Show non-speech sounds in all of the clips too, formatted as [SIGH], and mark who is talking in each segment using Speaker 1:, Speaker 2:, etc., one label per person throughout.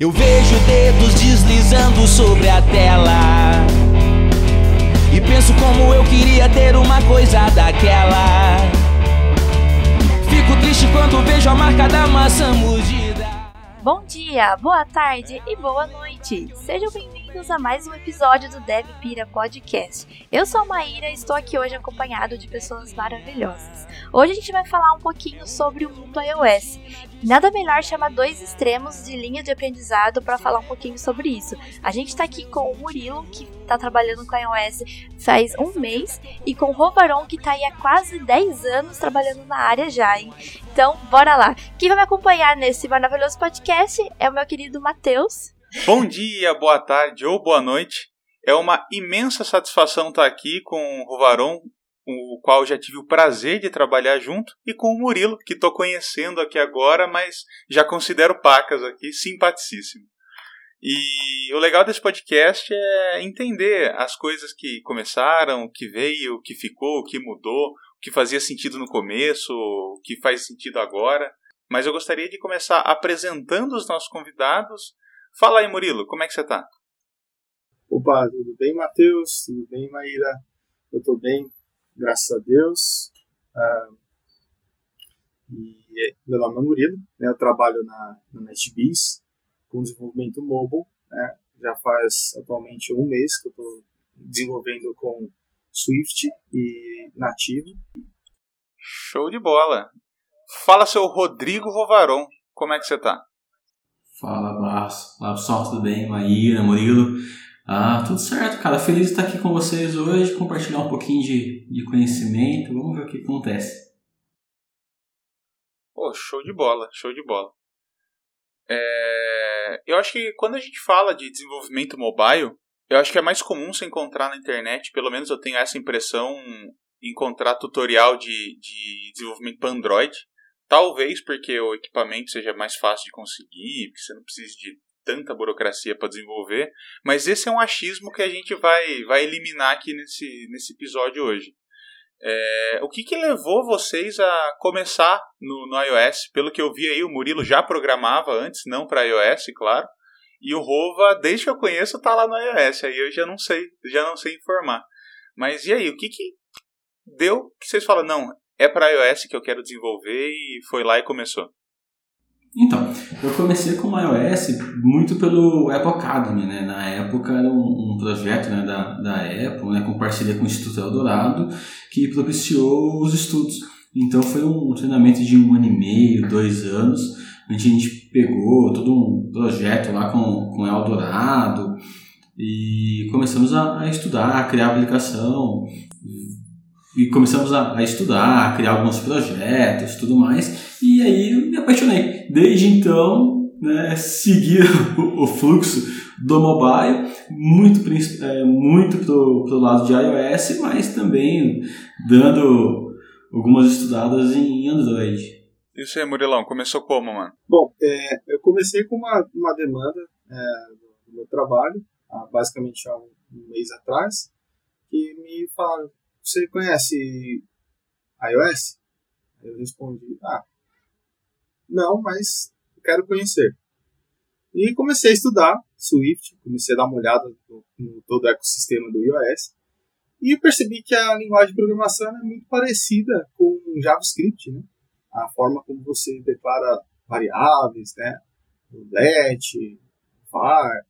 Speaker 1: Eu vejo dedos deslizando sobre a tela. E penso como eu queria ter uma coisa daquela. Fico triste quando vejo a marca da maçã mordida.
Speaker 2: Bom dia, boa tarde e boa noite. Sejam bem-vindos a mais um episódio do Dev Pira Podcast. Eu sou a Maíra e estou aqui hoje acompanhado de pessoas maravilhosas. Hoje a gente vai falar um pouquinho sobre o mundo iOS. Nada melhor chamar dois extremos de linha de aprendizado para falar um pouquinho sobre isso. A gente está aqui com o Murilo, que está trabalhando com iOS faz um mês, e com o Rovaron, que está aí há quase 10 anos trabalhando na área já, hein? Então, bora lá. Quem vai me acompanhar nesse maravilhoso podcast é o meu querido Matheus.
Speaker 3: Bom dia, boa tarde ou boa noite. É uma imensa satisfação estar aqui com o Rovaron, o qual já tive o prazer de trabalhar junto, e com o Murilo, que estou conhecendo aqui agora, mas já considero pacas aqui, simpaticíssimo. E o legal desse podcast é entender as coisas que começaram, o que veio, o que ficou, o que mudou, o que fazia sentido no começo, o que faz sentido agora. Mas eu gostaria de começar apresentando os nossos convidados. Fala aí, Murilo, como é que você está?
Speaker 4: Opa, tudo bem, Matheus? Tudo bem, Maíra? Eu estou bem, graças a Deus. Ah, e meu nome é Murilo, né, eu trabalho na, na NetBees com desenvolvimento mobile. Né, já faz atualmente um mês que eu estou desenvolvendo com Swift e Native.
Speaker 3: Show de bola! Fala, seu Rodrigo Rovaron, como é que você está?
Speaker 5: Fala, Barros. Olá, pessoal, tudo bem? Maíra, Murilo. Ah, tudo certo, cara. Feliz de estar aqui com vocês hoje, compartilhar um pouquinho de, de conhecimento. Vamos ver o que acontece.
Speaker 3: Pô, show de bola, show de bola. É... Eu acho que quando a gente fala de desenvolvimento mobile, eu acho que é mais comum você encontrar na internet, pelo menos eu tenho essa impressão, encontrar tutorial de, de desenvolvimento para Android. Talvez porque o equipamento seja mais fácil de conseguir, porque você não precisa de tanta burocracia para desenvolver, mas esse é um achismo que a gente vai, vai eliminar aqui nesse, nesse episódio hoje. É, o que, que levou vocês a começar no, no iOS? Pelo que eu vi aí, o Murilo já programava antes, não para iOS, claro. E o Rova, desde que eu conheço, tá lá no iOS. Aí eu já não sei, já não sei informar. Mas e aí, o que que deu que vocês falam, não, é para iOS que eu quero desenvolver e foi lá e começou?
Speaker 5: Então, eu comecei com o iOS muito pelo Apple Academy, né? Na época era um, um projeto né, da, da Apple, né, com parceria com o Instituto Eldorado, que propiciou os estudos. Então foi um treinamento de um ano e meio, dois anos, a gente pegou todo um projeto lá com, com Eldorado e começamos a, a estudar, a criar aplicação, e começamos a, a, estudar, a criar alguns projetos tudo mais, e aí me apaixonei. Desde então, né, segui [LAUGHS] o, o fluxo do mobile, muito, é, muito pro, pro lado de iOS, mas também dando algumas estudadas em Android.
Speaker 3: Isso aí, Murilão, começou como, mano?
Speaker 4: Bom, é, eu comecei com uma, uma demanda é, do meu trabalho, basicamente há um, um mês atrás, que me falaram, você conhece iOS? Eu respondi, ah, não, mas quero conhecer. E comecei a estudar Swift, comecei a dar uma olhada no, no todo o ecossistema do iOS e percebi que a linguagem de programação é muito parecida com JavaScript, né? A forma como você declara variáveis, né? O let, var.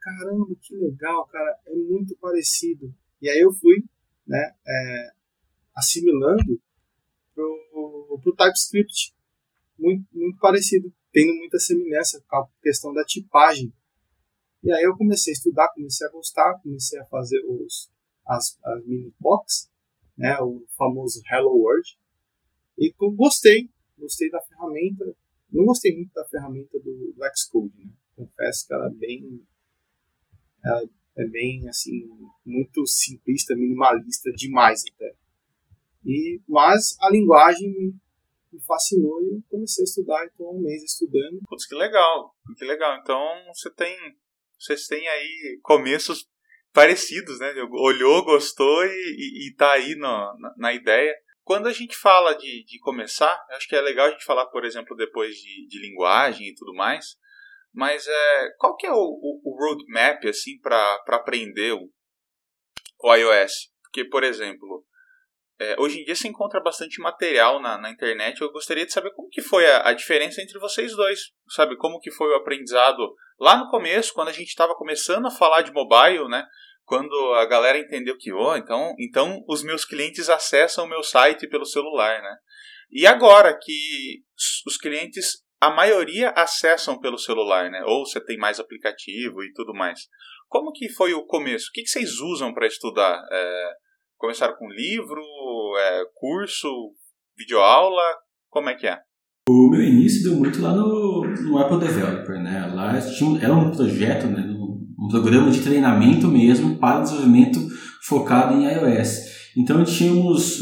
Speaker 4: Caramba, que legal, cara, é muito parecido. E aí eu fui né, é, assimilando pro, pro TypeScript. Muito, muito parecido, tendo muita semelhança com a questão da tipagem. E aí eu comecei a estudar, comecei a gostar, comecei a fazer os, as, as mini POCs, né, o famoso Hello World. E gostei, gostei da ferramenta. Não gostei muito da ferramenta do, do Xcode, né? Confesso que ela é bem, ela é bem assim muito simplista, minimalista demais até. E mas a linguagem me, fascinou e eu comecei a estudar, então um mês estudando.
Speaker 3: Putz, que legal, que legal. Então você tem vocês têm aí começos parecidos, né? Olhou, gostou e, e, e tá aí no, na, na, ideia. Quando a gente fala de, de começar, acho que é legal a gente falar, por exemplo, depois de, de linguagem e tudo mais, mas é, qual que é o, o, o roadmap, assim, para aprender o, o iOS? Porque, por exemplo, é, hoje em dia se encontra bastante material na, na, internet. Eu gostaria de saber como que foi a, a, diferença entre vocês dois, sabe? Como que foi o aprendizado lá no começo, quando a gente estava começando a falar de mobile, né? Quando a galera entendeu que, oh, então, então os meus clientes acessam o meu site pelo celular, né? E agora que os clientes, a maioria acessam pelo celular, né? Ou você tem mais aplicativo e tudo mais. Como que foi o começo? O que, que vocês usam para estudar? É, começaram com livro, é, curso, videoaula? Como é que é?
Speaker 5: O meu início deu muito lá no, no Apple Developer, né? Lá tinha, era um projeto, né? um programa de treinamento mesmo para desenvolvimento focado em iOS. Então tínhamos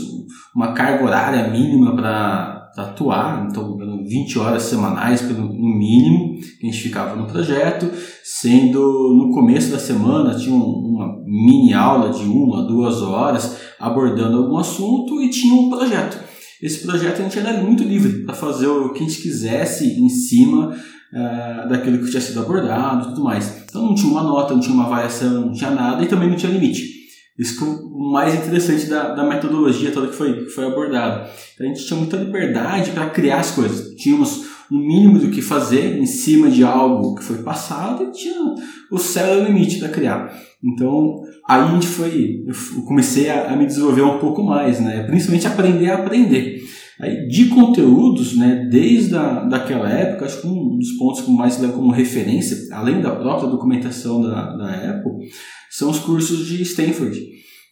Speaker 5: uma carga horária mínima para atuar, então 20 horas semanais no mínimo que a gente ficava no projeto, sendo no começo da semana tinha uma mini aula de uma, duas horas abordando algum assunto e tinha um projeto. Esse projeto a gente era muito livre para fazer o que a gente quisesse em cima uh, daquilo que tinha sido abordado e tudo mais. Então não tinha uma nota, não tinha uma avaliação, não tinha nada e também não tinha limite. Isso que é o mais interessante da, da metodologia toda que foi, que foi abordada. Então, a gente tinha muita liberdade para criar as coisas. Tínhamos um mínimo do que fazer em cima de algo que foi passado e tinha o céu o limite para criar. Então, aí a gente foi, eu comecei a, a, me desenvolver um pouco mais, né? Principalmente aprender a aprender. Aí, de conteúdos, né, desde a, daquela época, acho que um dos pontos que mais levo como referência, além da própria documentação da, da Apple, são os cursos de Stanford.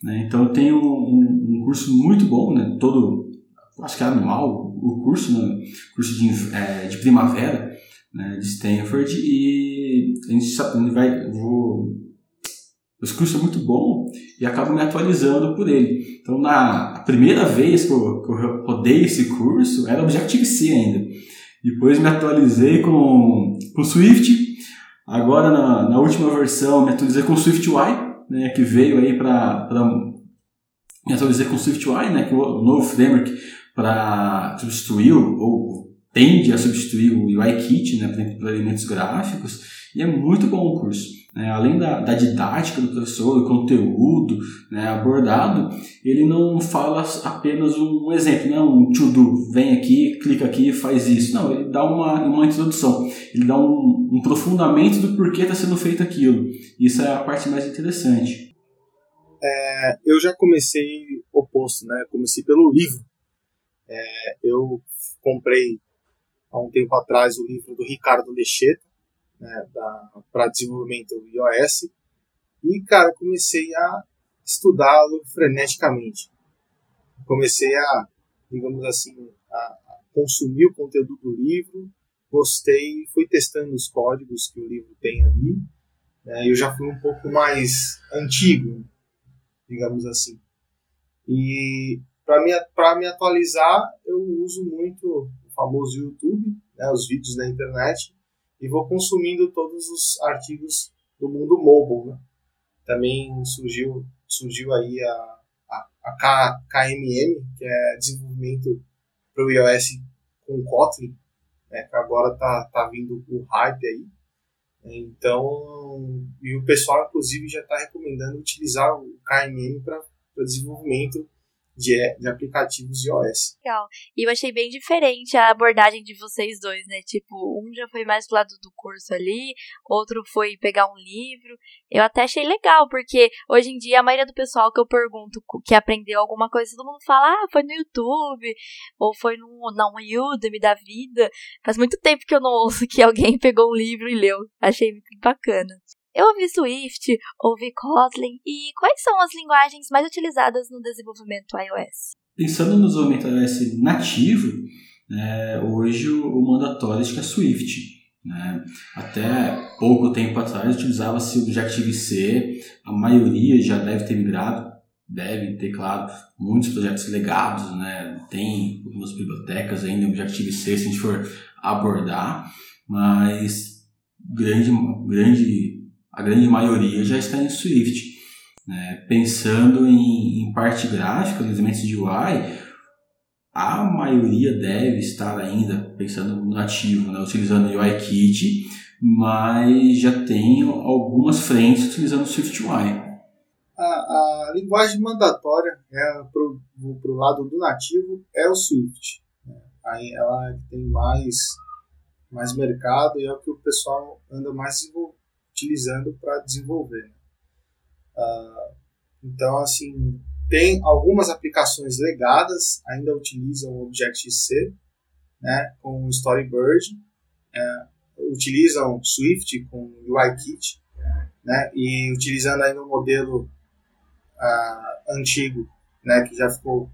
Speaker 5: Né? Então, eu tenho um, um, curso muito bom, né, todo, acho que é anual, o curso, né, curso de, é, de primavera né, de Stanford, e a gente vai, vou esse curso é muito bom e acabo me atualizando por ele. Então, na primeira vez que eu, que eu rodei esse curso, era Objective-C ainda. Depois me atualizei com, com Swift. Agora, na, na última versão, me atualizei com SwiftUI, né, que veio aí para... Me atualizei com SwiftUI, né, que é o novo framework para substituir ou tende a substituir o UIKit né, para elementos gráficos. E é muito bom o curso. Né, além da, da, didática do professor, do conteúdo né, abordado, ele não fala apenas um exemplo, não é um to-do, vem aqui, clica aqui faz isso. Não, ele dá uma, uma introdução, ele dá um, um aprofundamento do porquê está sendo feito aquilo. Isso é a parte mais interessante.
Speaker 4: É, eu já comecei oposto, né? Comecei pelo livro. É, eu comprei há um tempo atrás o livro do Ricardo Lecheta, né, para desenvolvimento iOS. E, cara, comecei a estudá-lo freneticamente. Comecei a, digamos assim, a consumir o conteúdo do livro, gostei, fui testando os códigos que o livro tem ali. Né, eu já fui um pouco mais antigo, digamos assim. E para me, me atualizar, eu uso muito o famoso YouTube, né, os vídeos na internet, e vou consumindo todos os artigos do mundo mobile. Né? Também surgiu, surgiu aí a, a, a K, KMM, que é desenvolvimento para o iOS com Kotlin, né? que agora tá, tá vindo o hype aí. Então, e o pessoal, inclusive, já está recomendando utilizar o KMM para desenvolvimento de, de aplicativos iOS.
Speaker 2: Legal. E eu achei bem diferente a abordagem de vocês dois, né? Tipo, um já foi mais pro lado do curso ali, outro foi pegar um livro. Eu até achei legal, porque hoje em dia a maioria do pessoal que eu pergunto que aprendeu alguma coisa, todo mundo fala, ah, foi no YouTube, ou foi no, não, Udemy da vida. Faz muito tempo que eu não ouço que alguém [LAUGHS] pegou um livro e leu. Achei muito bacana. Eu ouvi Swift, ouvi Kotlin e quais são as linguagens mais utilizadas no desenvolvimento iOS?
Speaker 5: Pensando no desenvolvimento iOS nativo, é, hoje o, mandatório é Swift. Né? Até pouco tempo atrás utilizava-se o Objective-C, a maioria já deve ter migrado, deve ter, claro, muitos projetos legados, né? tem algumas bibliotecas ainda em Objective-C se a gente for abordar, mas grande, grande a grande maioria já está em Swift. Né? Pensando em, em parte gráfica, elementos de UI, a maioria deve estar ainda pensando no nativo, né? utilizando o UIKit, mas já tem algumas frentes utilizando o SwiftUI.
Speaker 4: A, a linguagem mandatória é, para o lado do nativo é o Swift. Né? Aí ela tem mais, mais mercado e é o que o pessoal anda mais utilizando para desenvolver. Né? Uh, então, assim, tem algumas aplicações legadas, ainda utilizam o Objective-C, né, com o Storybird, é, utilizam Swift com UIKit, né, e utilizando ainda um modelo uh, antigo, né, que já ficou,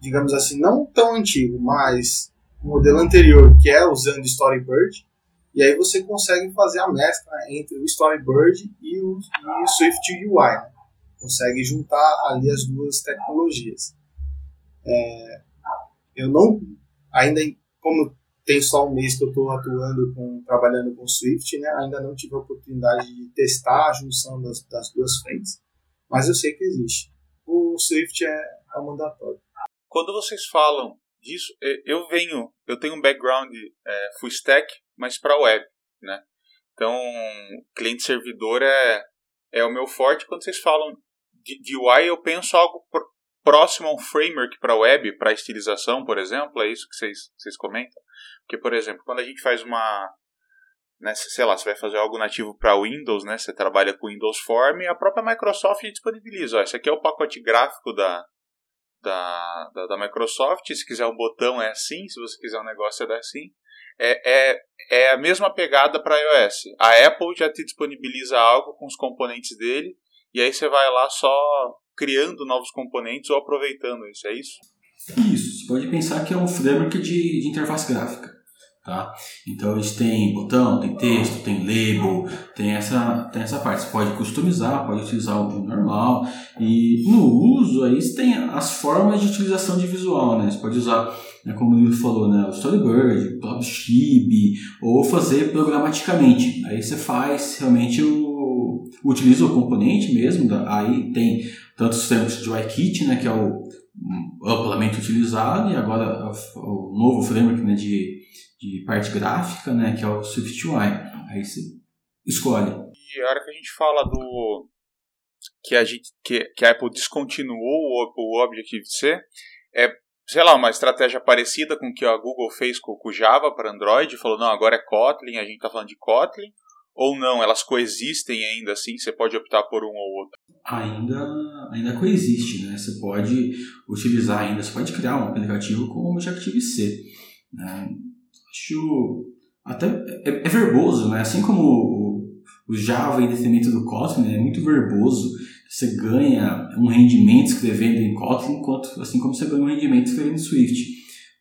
Speaker 4: digamos assim, não tão antigo, mas o modelo anterior, que é usando Storybird, e aí você consegue fazer a mescla entre o Storybird e o, e o Swift UI. Né? Consegue juntar ali as duas tecnologias. É, eu não, ainda como tem só um mês que eu estou atuando com, trabalhando com Swift, né? ainda não tive a oportunidade de testar a junção das, das duas frentes, mas eu sei que existe. O Swift é, é mandatório.
Speaker 3: Quando vocês falam disso, eu venho, eu tenho um background é, full stack, mas para web, né? Então, cliente servidor é, é o meu forte. Quando vocês falam de, de UI, eu penso algo próximo a um framework para web, para estilização, por exemplo. É isso que vocês, vocês comentam? Porque, por exemplo, quando a gente faz uma. Né, sei lá, você vai fazer algo nativo para Windows, né? Você trabalha com Windows Form a própria Microsoft disponibiliza. Ó, esse aqui é o pacote gráfico da, da, da, da, Microsoft. Se quiser um botão é assim, se você quiser um negócio é assim é, é, é a mesma pegada para iOS. A Apple já te disponibiliza algo com os componentes dele, e aí você vai lá só criando novos componentes ou aproveitando isso, é isso?
Speaker 5: Isso, você pode pensar que é um framework de, de interface gráfica. Tá? Então a gente tem botão, tem texto, tem label, tem essa, tem essa parte. Você pode customizar, pode utilizar o normal. E no uso aí você tem as formas de utilização de visual, né? Você pode usar, né, como o Livro falou, né, o Storyboard, o Chibi, ou fazer programaticamente. Aí você faz realmente o. utiliza o componente mesmo, aí tem tanto os frameworks de UIKit, né, que é o amplamente utilizado, e agora o novo framework né, de de parte gráfica, né, que é o SwiftUI. Aí você escolhe.
Speaker 3: E a hora que a gente fala do que a gente que, que a Apple descontinuou o, o Objective-C, é, sei lá, uma estratégia parecida com o que a Google fez com, com o Java para Android, falou, não, agora é Kotlin, a gente está falando de Kotlin, ou não, elas coexistem ainda assim, você pode optar por um ou outro?
Speaker 5: Ainda, ainda coexiste, né? Você pode utilizar ainda, você pode criar um aplicativo com o Objective-C. Né? acho até é, é, verboso, né? Assim como o, o Java em detrimento do Kotlin é muito verboso. Você ganha um rendimento escrevendo em Kotlin, enquanto, assim como você ganha um rendimento escrevendo em Swift.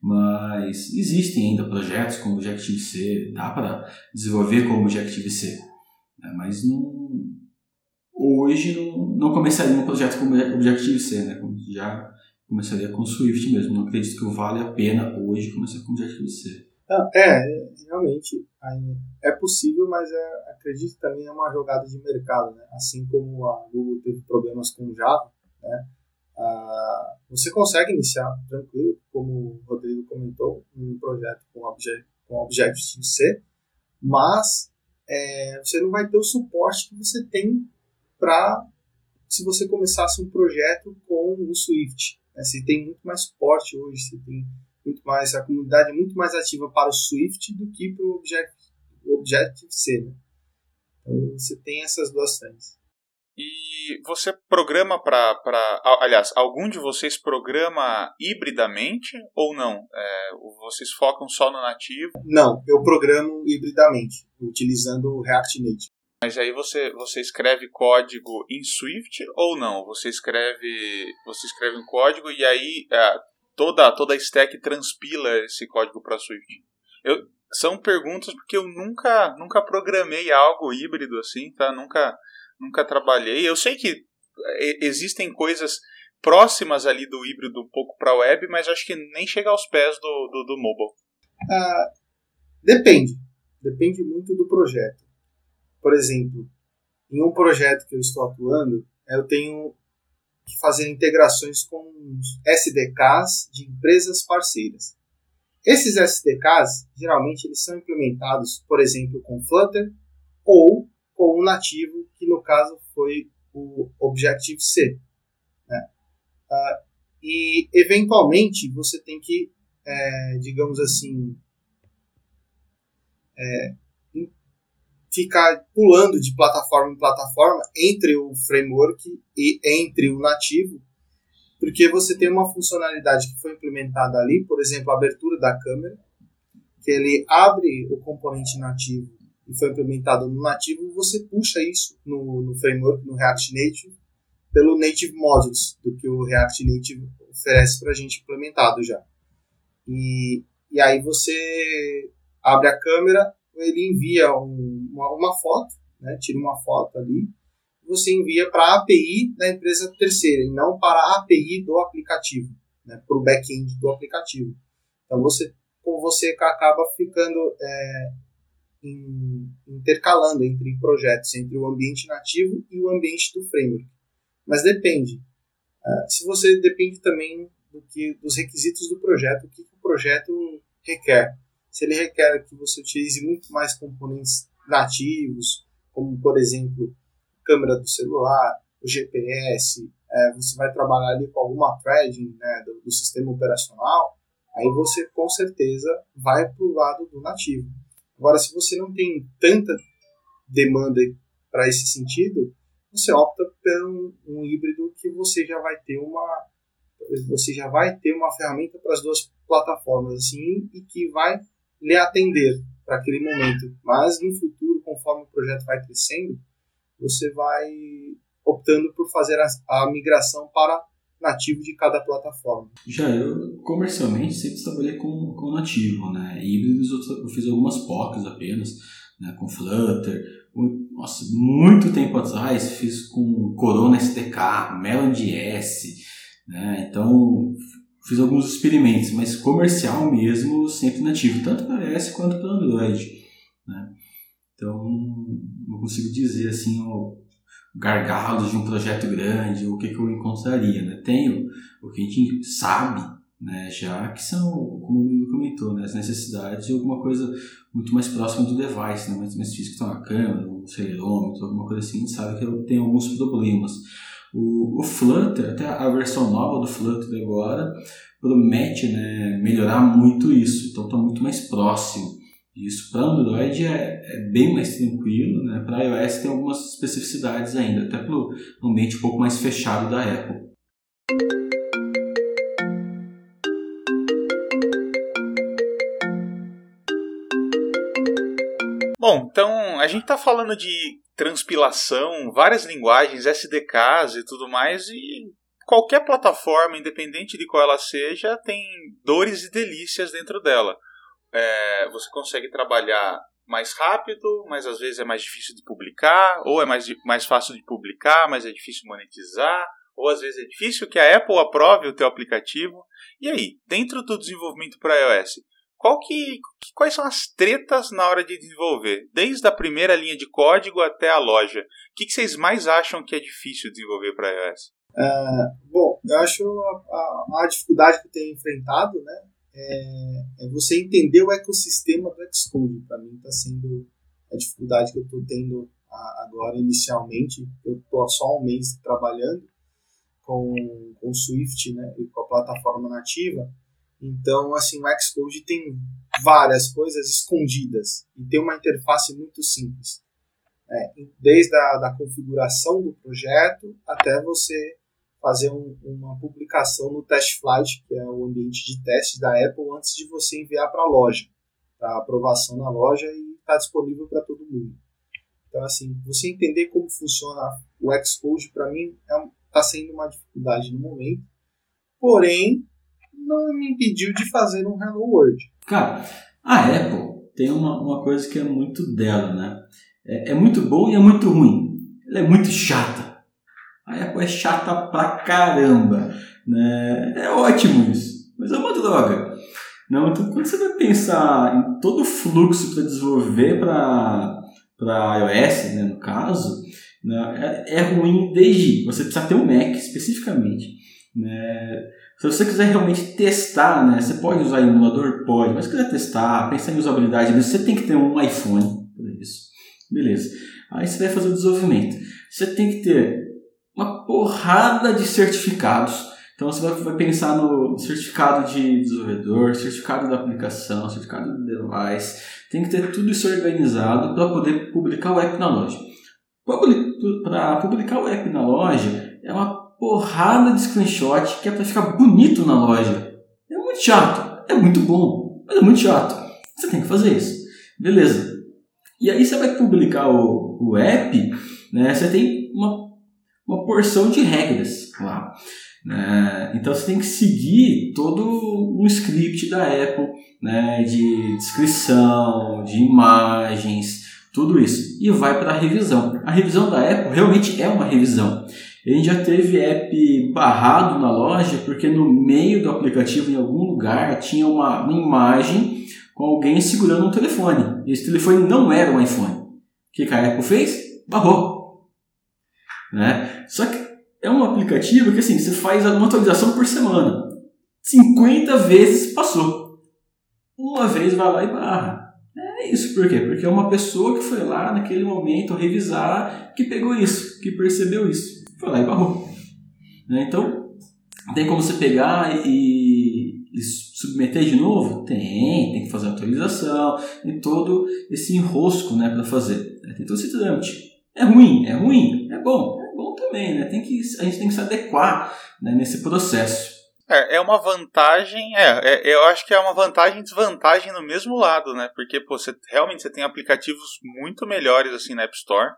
Speaker 5: Mas existem ainda projetos como Objective-C, dá para desenvolver com Objective-C. Né? Mas não, hoje não, não começaria um projeto com Objective-C, né? Já começaria com Swift mesmo. Não acredito que vale a pena hoje começar com Objective-C.
Speaker 4: É, realmente é possível, mas é, acredito também é uma jogada de mercado, né? Assim como a Google teve problemas com Java, né? Ah, você consegue iniciar tranquilo, como o Rodrigo comentou, um projeto com, obje com Objective-C, mas é, você não vai ter o suporte que você tem para se você começasse um projeto com o Swift. Né? Você tem muito mais suporte hoje, você tem muito mais, a comunidade é muito mais ativa para o Swift do que para o Objective-C. Né? Então você tem essas duas frentes.
Speaker 3: E você programa para. Aliás, algum de vocês programa hibridamente ou não? É, vocês focam só no nativo?
Speaker 4: Não, eu programo hibridamente, utilizando o React Native.
Speaker 3: Mas aí você, você escreve código em Swift ou não? Você escreve você escreve um código e aí é, toda, toda a stack transpila esse código para Swift? Eu, são perguntas porque eu nunca, nunca programei algo híbrido assim, tá? Nunca, nunca trabalhei. Eu sei que é, existem coisas próximas ali do híbrido um pouco para web, mas acho que nem chega aos pés do, do, do mobile.
Speaker 4: Ah, depende. Depende muito do projeto. Por exemplo, em um projeto que eu estou atuando, eu tenho que fazer integrações com SDKs de empresas parceiras. Esses SDKs, geralmente, eles são implementados, por exemplo, com Flutter ou com o nativo, que no caso foi o Objective-C. Né? Uh, e, eventualmente, você tem que, é, digamos assim, é, ficar pulando de plataforma em plataforma entre o framework e entre o nativo, porque você tem uma funcionalidade que foi implementada ali, por exemplo, a abertura da câmera, que ele abre o componente nativo e foi implementado no nativo, você puxa isso no, no framework, no React Native, pelo Native Modules, do que o React Native oferece para a gente implementado já. E, e aí você abre a câmera, ele envia um, uma, uma, foto, né, tira uma foto ali, você envia para a API da empresa terceira e não para a API do aplicativo, né, para o back-end do aplicativo. Então você, você acaba ficando é, in, intercalando entre projetos, entre o ambiente nativo e o ambiente do framework. Mas depende. Uh, se você depende também do que, dos requisitos do projeto, o que, que o projeto requer se ele requer que você utilize muito mais componentes nativos, como por exemplo câmera do celular, o GPS, é, você vai trabalhar ali com alguma threading né, do, do, sistema operacional, aí você com certeza vai para o lado do nativo. Agora, se você não tem tanta demanda para esse sentido, você opta por um, um híbrido que você já vai ter uma você já vai ter uma ferramenta para as duas plataformas assim e que vai lhe atender para aquele momento. Mas no futuro, conforme o projeto vai crescendo, você vai optando por fazer a, a migração para nativo de cada plataforma.
Speaker 5: Já eu comercialmente sempre trabalhei com, com nativo, né? Híbridos eu, fiz algumas POCs apenas, né? com Flutter. Nossa, muito tempo atrás fiz com Corona SDK, Melon.js, né? Então fiz alguns experimentos, mas comercial mesmo, sempre nativo, tanto para iOS quanto para Android. Né? Então, não consigo dizer assim o gargalo de um projeto grande, o que, que eu encontraria. Né? Tenho o que a gente sabe né, já que são, como o Murilo comentou, né, as necessidades de alguma coisa muito mais próxima do device, né, mais, mais físico, então a câmera, um acelerômetro, alguma coisa assim, a gente sabe que tenho alguns problemas. O, o Flutter, até a versão nova do Flutter agora, promete né, melhorar muito isso, então está muito mais próximo. Isso para Android é, é, bem mais tranquilo, né? para iOS tem algumas especificidades ainda, até pelo ambiente um pouco mais fechado da Apple.
Speaker 3: Bom, então a gente está falando de transpilação, várias linguagens, SDKs e tudo mais, e qualquer plataforma, independente de qual ela seja, tem dores e delícias dentro dela. É, você consegue trabalhar mais rápido, mas às vezes é mais difícil de publicar, ou é mais, mais fácil de publicar, mas é difícil monetizar, ou às vezes é difícil que a Apple aprove o teu aplicativo. E aí, dentro do desenvolvimento para iOS, qual que, quais são as tretas na hora de desenvolver? Desde a primeira linha de código até a loja. O que, que vocês mais acham que é difícil desenvolver para iOS?
Speaker 4: Uh, bom, eu acho a, a, a, dificuldade que eu tenho enfrentado né, é, é você entender o ecossistema do Xcode. Para mim está sendo a dificuldade que eu estou tendo agora inicialmente. Eu estou só um mês trabalhando com, com Swift né, e com a plataforma nativa. Então, assim, o Xcode tem várias coisas escondidas e tem uma interface muito simples. É, desde a da configuração do projeto até você fazer um, uma publicação no Test Flight, que é o ambiente de teste da Apple, antes de você enviar para a loja, para aprovação na loja e está disponível para todo mundo. Então, assim, você entender como funciona o Xcode, para mim, está é, tá sendo uma dificuldade no momento. Porém, não me impediu de fazer um Hello World.
Speaker 5: Cara, a Apple tem uma, uma coisa que é muito dela, né? É, é muito bom e é muito ruim. Ela é muito chata. A Apple é chata pra caramba. Né? É ótimo isso, mas é uma droga. Não, então quando você vai pensar em todo o fluxo para desenvolver para iOS, né, no caso, Né? É, é ruim desde você precisa ter um Mac especificamente. Né? Se você quiser realmente testar, né, você pode usar emulador? Pode, mas se quiser testar, pensar em usabilidade, você tem que ter um iPhone para isso. Beleza. Aí você vai fazer o desenvolvimento. Você tem que ter uma porrada de certificados. Então você vai pensar no certificado de desenvolvedor, certificado da aplicação, certificado do device. Tem que ter tudo isso organizado para poder publicar o app na loja. Para publicar o app na loja é uma porrada de screenshot que é para ficar bonito na loja. É muito chato, é muito bom, mas é muito chato. Você tem que fazer isso. Beleza. E aí você vai publicar o, o app, né? Você tem uma, uma porção de regras lá. Né? Então você tem que seguir todo um script da Apple, né? De descrição, de imagens, tudo isso. E vai para a revisão. A revisão da Apple realmente é uma revisão. A gente já teve app barrado na loja porque no meio do aplicativo, em algum lugar, tinha uma, uma imagem com alguém segurando um telefone. E esse telefone não era um iPhone. O que a Apple fez? Barrou. Né? Só que é um aplicativo que assim, você faz uma atualização por semana. 50 vezes passou. Uma vez vai lá e barra. É isso, por quê? Porque é uma pessoa que foi lá naquele momento revisar que pegou isso, que percebeu isso. Foi lá e barrou. Né? Então, tem como você pegar e, e submeter de novo? Tem, tem que fazer atualização, tem todo esse enrosco né, para fazer. Tem todo esse trâmite. É ruim, é ruim, é bom, também, né? Tem que, a gente tem que se adequar né, nesse processo.
Speaker 3: É, é uma vantagem, é, é, eu acho que é uma vantagem e desvantagem no mesmo lado, né? Porque pô, você, realmente você tem aplicativos muito melhores assim na App Store.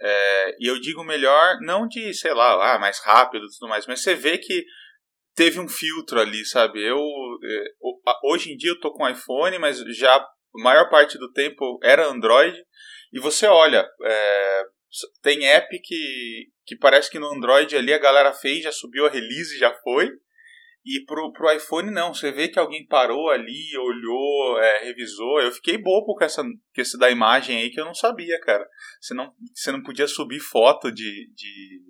Speaker 3: É, e eu digo melhor, não de, sei lá, ah, mais rápido e tudo mais, mas você vê que teve um filtro ali, sabe? Eu é, hoje em dia eu tô com iPhone, mas já a maior parte do tempo era Android. E você olha, é, tem app que, que parece que no Android ali a galera fez, já subiu a release, já foi. E pro, pro iPhone não, você vê que alguém parou ali, olhou, é, revisou. Eu fiquei bobo com essa com esse da imagem aí que eu não sabia, cara. Você não, você não podia subir foto de, de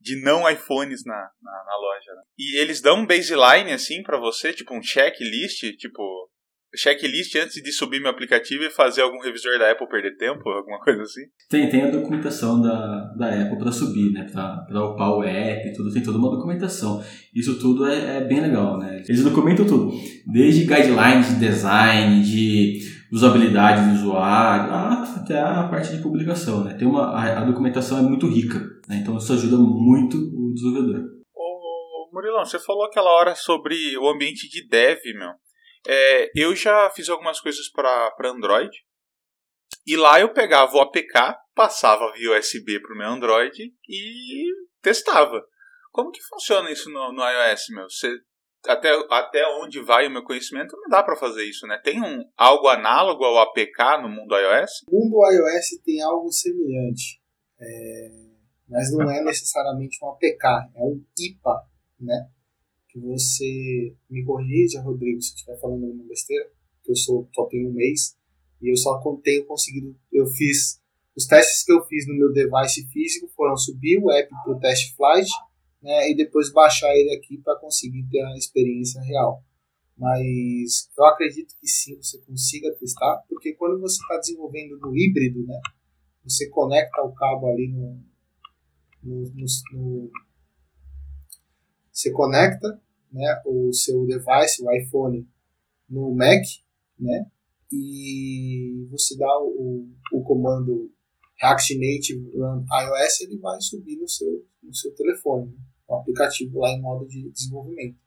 Speaker 3: de não iPhones na, na, na loja. Né? E eles dão um baseline assim para você, tipo um checklist, tipo checklist antes de subir meu aplicativo e fazer algum revisor da Apple perder tempo, alguma coisa assim?
Speaker 5: Tem, tem a documentação da, da Apple para subir, né? Para upar o app, tudo, tem toda uma documentação. Isso tudo é, é, bem legal, né? Eles documentam tudo, desde guidelines de design, de usabilidade do usuário, até a parte de publicação, né? Tem uma, a, a documentação é muito rica, né? Então isso ajuda muito o desenvolvedor.
Speaker 3: Ô, Murilão, você falou aquela hora sobre o ambiente de dev, meu. É, eu já fiz algumas coisas para Android. E lá eu pegava o APK, passava via USB para o meu Android e testava. Como que funciona isso no, no iOS, meu? Você, até, até onde vai o meu conhecimento, não dá para fazer isso, né? Tem um, algo análogo ao APK no mundo iOS?
Speaker 4: No mundo iOS tem algo semelhante, é, mas não é [LAUGHS] necessariamente um APK, é um IPA, né? Que você me corrija, Rodrigo, se estiver falando alguma besteira, que eu sou, só tenho um mês e eu só tenho conseguido, eu fiz, os testes que eu fiz no meu device físico foram subir o app para o test flight né, e depois baixar ele aqui para conseguir ter a experiência real. Mas eu acredito que sim, você consiga testar, porque quando você está desenvolvendo no híbrido, né, você conecta o cabo ali no, no, no, no você conecta né, o seu device, o iPhone, no Mac, né, e você dá o, o comando React Native Run iOS, ele vai subir no seu, no seu telefone, né, o aplicativo lá em modo de desenvolvimento.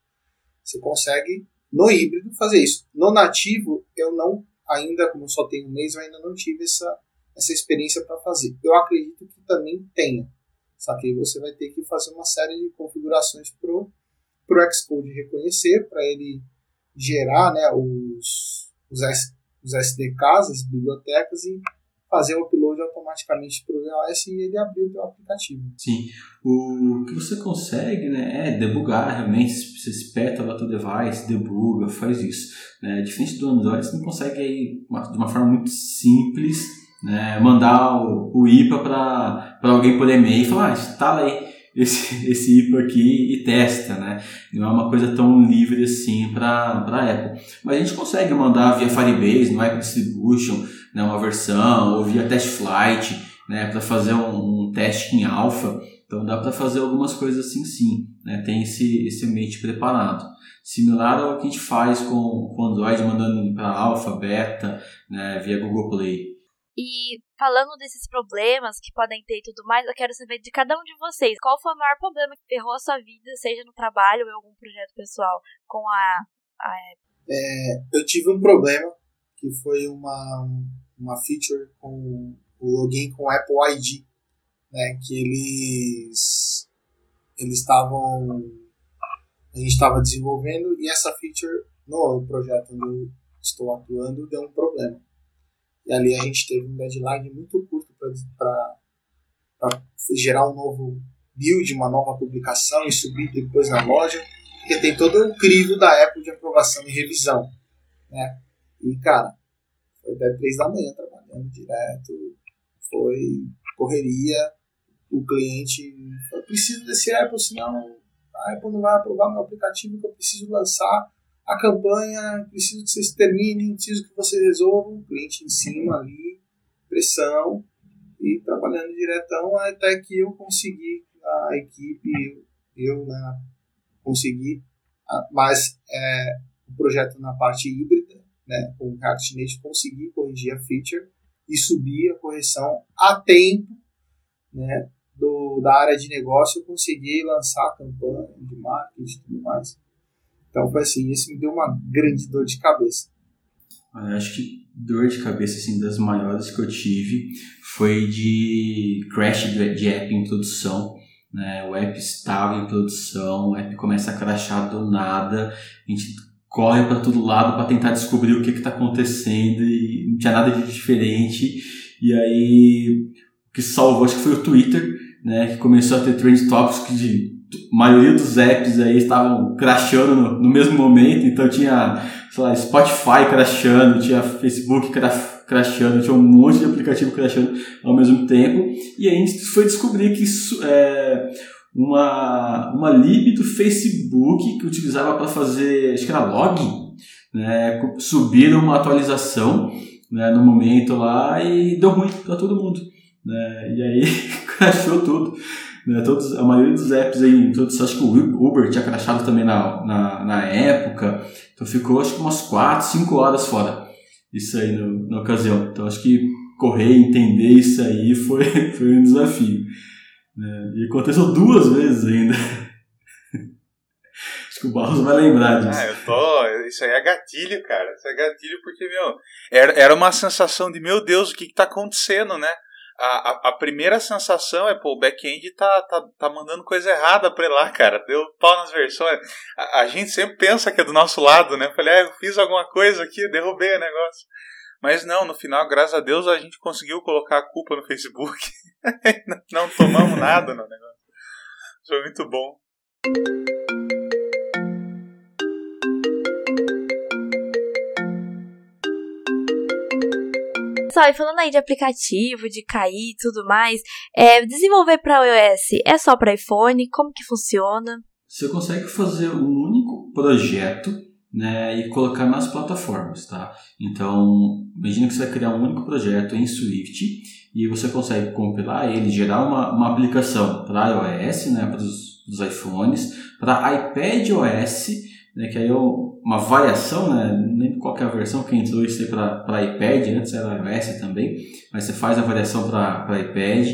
Speaker 4: Você consegue, no híbrido, fazer isso. No nativo, eu não, ainda, como só tenho um mês, eu ainda não tive essa, essa experiência para fazer. Eu acredito que também tenha. Só que aí você vai ter que fazer uma série de configurações pro, pro Xcode reconhecer, para ele gerar né, os, os, os SDKs, as bibliotecas, e fazer o upload automaticamente para o iOS e ele abrir o teu aplicativo.
Speaker 5: Sim. O que você consegue né, é debugar realmente, você espeta lá teu device, debuga, faz isso. Né? Diferente do Android, você não consegue aí, de uma forma muito simples né, mandar o, o IPA para alguém por e-mail e falar, ah, instala aí esse, [LAUGHS] esse IPA aqui e testa, né? Não é uma coisa tão livre assim para Apple. Mas a gente consegue mandar via Firebase, no Apple Distribution, né, uma versão, ou via Test Flight, né, para fazer um, um teste em alfa. Então dá para fazer algumas coisas assim sim, né? tem esse, esse ambiente preparado. Similar ao que a gente faz com o Android mandando para alfa, beta, né, via Google Play.
Speaker 2: E falando desses problemas que podem ter e tudo mais, eu quero saber de cada um de vocês, qual foi o maior problema que ferrou a sua vida, seja no trabalho ou em algum projeto pessoal, com a, a
Speaker 4: é, eu tive um problema que foi uma, uma feature com o login com Apple ID, né, que eles eles estavam a gente estava desenvolvendo e essa feature no projeto onde eu estou atuando deu um problema. E ali a gente teve um deadline muito curto para gerar um novo build, uma nova publicação e subir depois na loja, porque tem todo o crivo da Apple de aprovação e revisão. Né? E, cara, foi até três da manhã trabalhando direto, foi correria, o cliente falou, preciso desse Apple, senão a Apple não vai aprovar meu aplicativo que eu preciso lançar a campanha, preciso que vocês terminem, preciso que vocês resolvam, cliente em cima ali, pressão, e trabalhando diretão até que eu consegui, a equipe, eu né, consegui, mas é, o projeto na parte híbrida, né, com o React Native, consegui corrigir a feature e subir a correção a tempo né, do, da área de negócio, eu consegui lançar a campanha de marketing e tudo mais. Então foi assim, isso me deu uma grande dor de cabeça.
Speaker 5: Eu acho que dor de cabeça assim das maiores que eu tive foi de crash de app em produção. Né? O app estava em produção, o app começa a crashar do nada, a gente corre para todo lado para tentar descobrir o que está acontecendo e não tinha nada de diferente. E aí o que salvou acho que foi o Twitter, né, que começou a ter trend topics de a maioria dos apps aí estavam crashando no, no, mesmo momento, então tinha, sei lá, Spotify crashando, tinha Facebook crashando, tinha um monte de aplicativo crashando ao mesmo tempo, e aí a gente foi descobrir que é uma, uma lib do Facebook que utilizava para fazer, acho que era log, né, subiram uma atualização né, no momento lá e deu ruim para todo mundo. Né, e aí [LAUGHS] crashou tudo. Né? Todos, a maioria dos apps aí, todos, acho que o Uber tinha crashado também na, na, na época, então ficou acho que umas 4, 5 horas fora isso aí no, na ocasião. Então acho que correr, entender isso aí foi, [LAUGHS] foi um desafio. Né? E aconteceu duas vezes ainda. [LAUGHS] acho que o Barros vai lembrar disso.
Speaker 3: Ah, eu tô. Isso aí é gatilho, cara. Isso é gatilho porque, meu, era, era uma sensação de, meu Deus, o que, que tá acontecendo, né? A, a, a, primeira sensação é, pô, o back-end tá, tá, tá mandando coisa errada pra lá, cara. Deu pau nas versões. A, a, gente sempre pensa que é do nosso lado, né? Falei, ah, eu fiz alguma coisa aqui, derrubei o negócio. Mas não, no final, graças a Deus, a gente conseguiu colocar a culpa no Facebook. [LAUGHS] não tomamos nada no negócio. Foi muito bom.
Speaker 2: Pessoal, e falando aí de aplicativo, de cair e tudo mais, é, desenvolver para iOS é só para iPhone? Como que funciona?
Speaker 5: Você consegue fazer um único projeto né, e colocar nas plataformas, tá? Então, imagina que você vai criar um único projeto em Swift e você consegue compilar ele, gerar uma, uma aplicação para iOS, né, para os iPhones, para iPadOS, né, que aí é uma variação, né, nem qual é a versão que entrou isso para iPad, antes era iOS também, mas você faz a variação para iPad.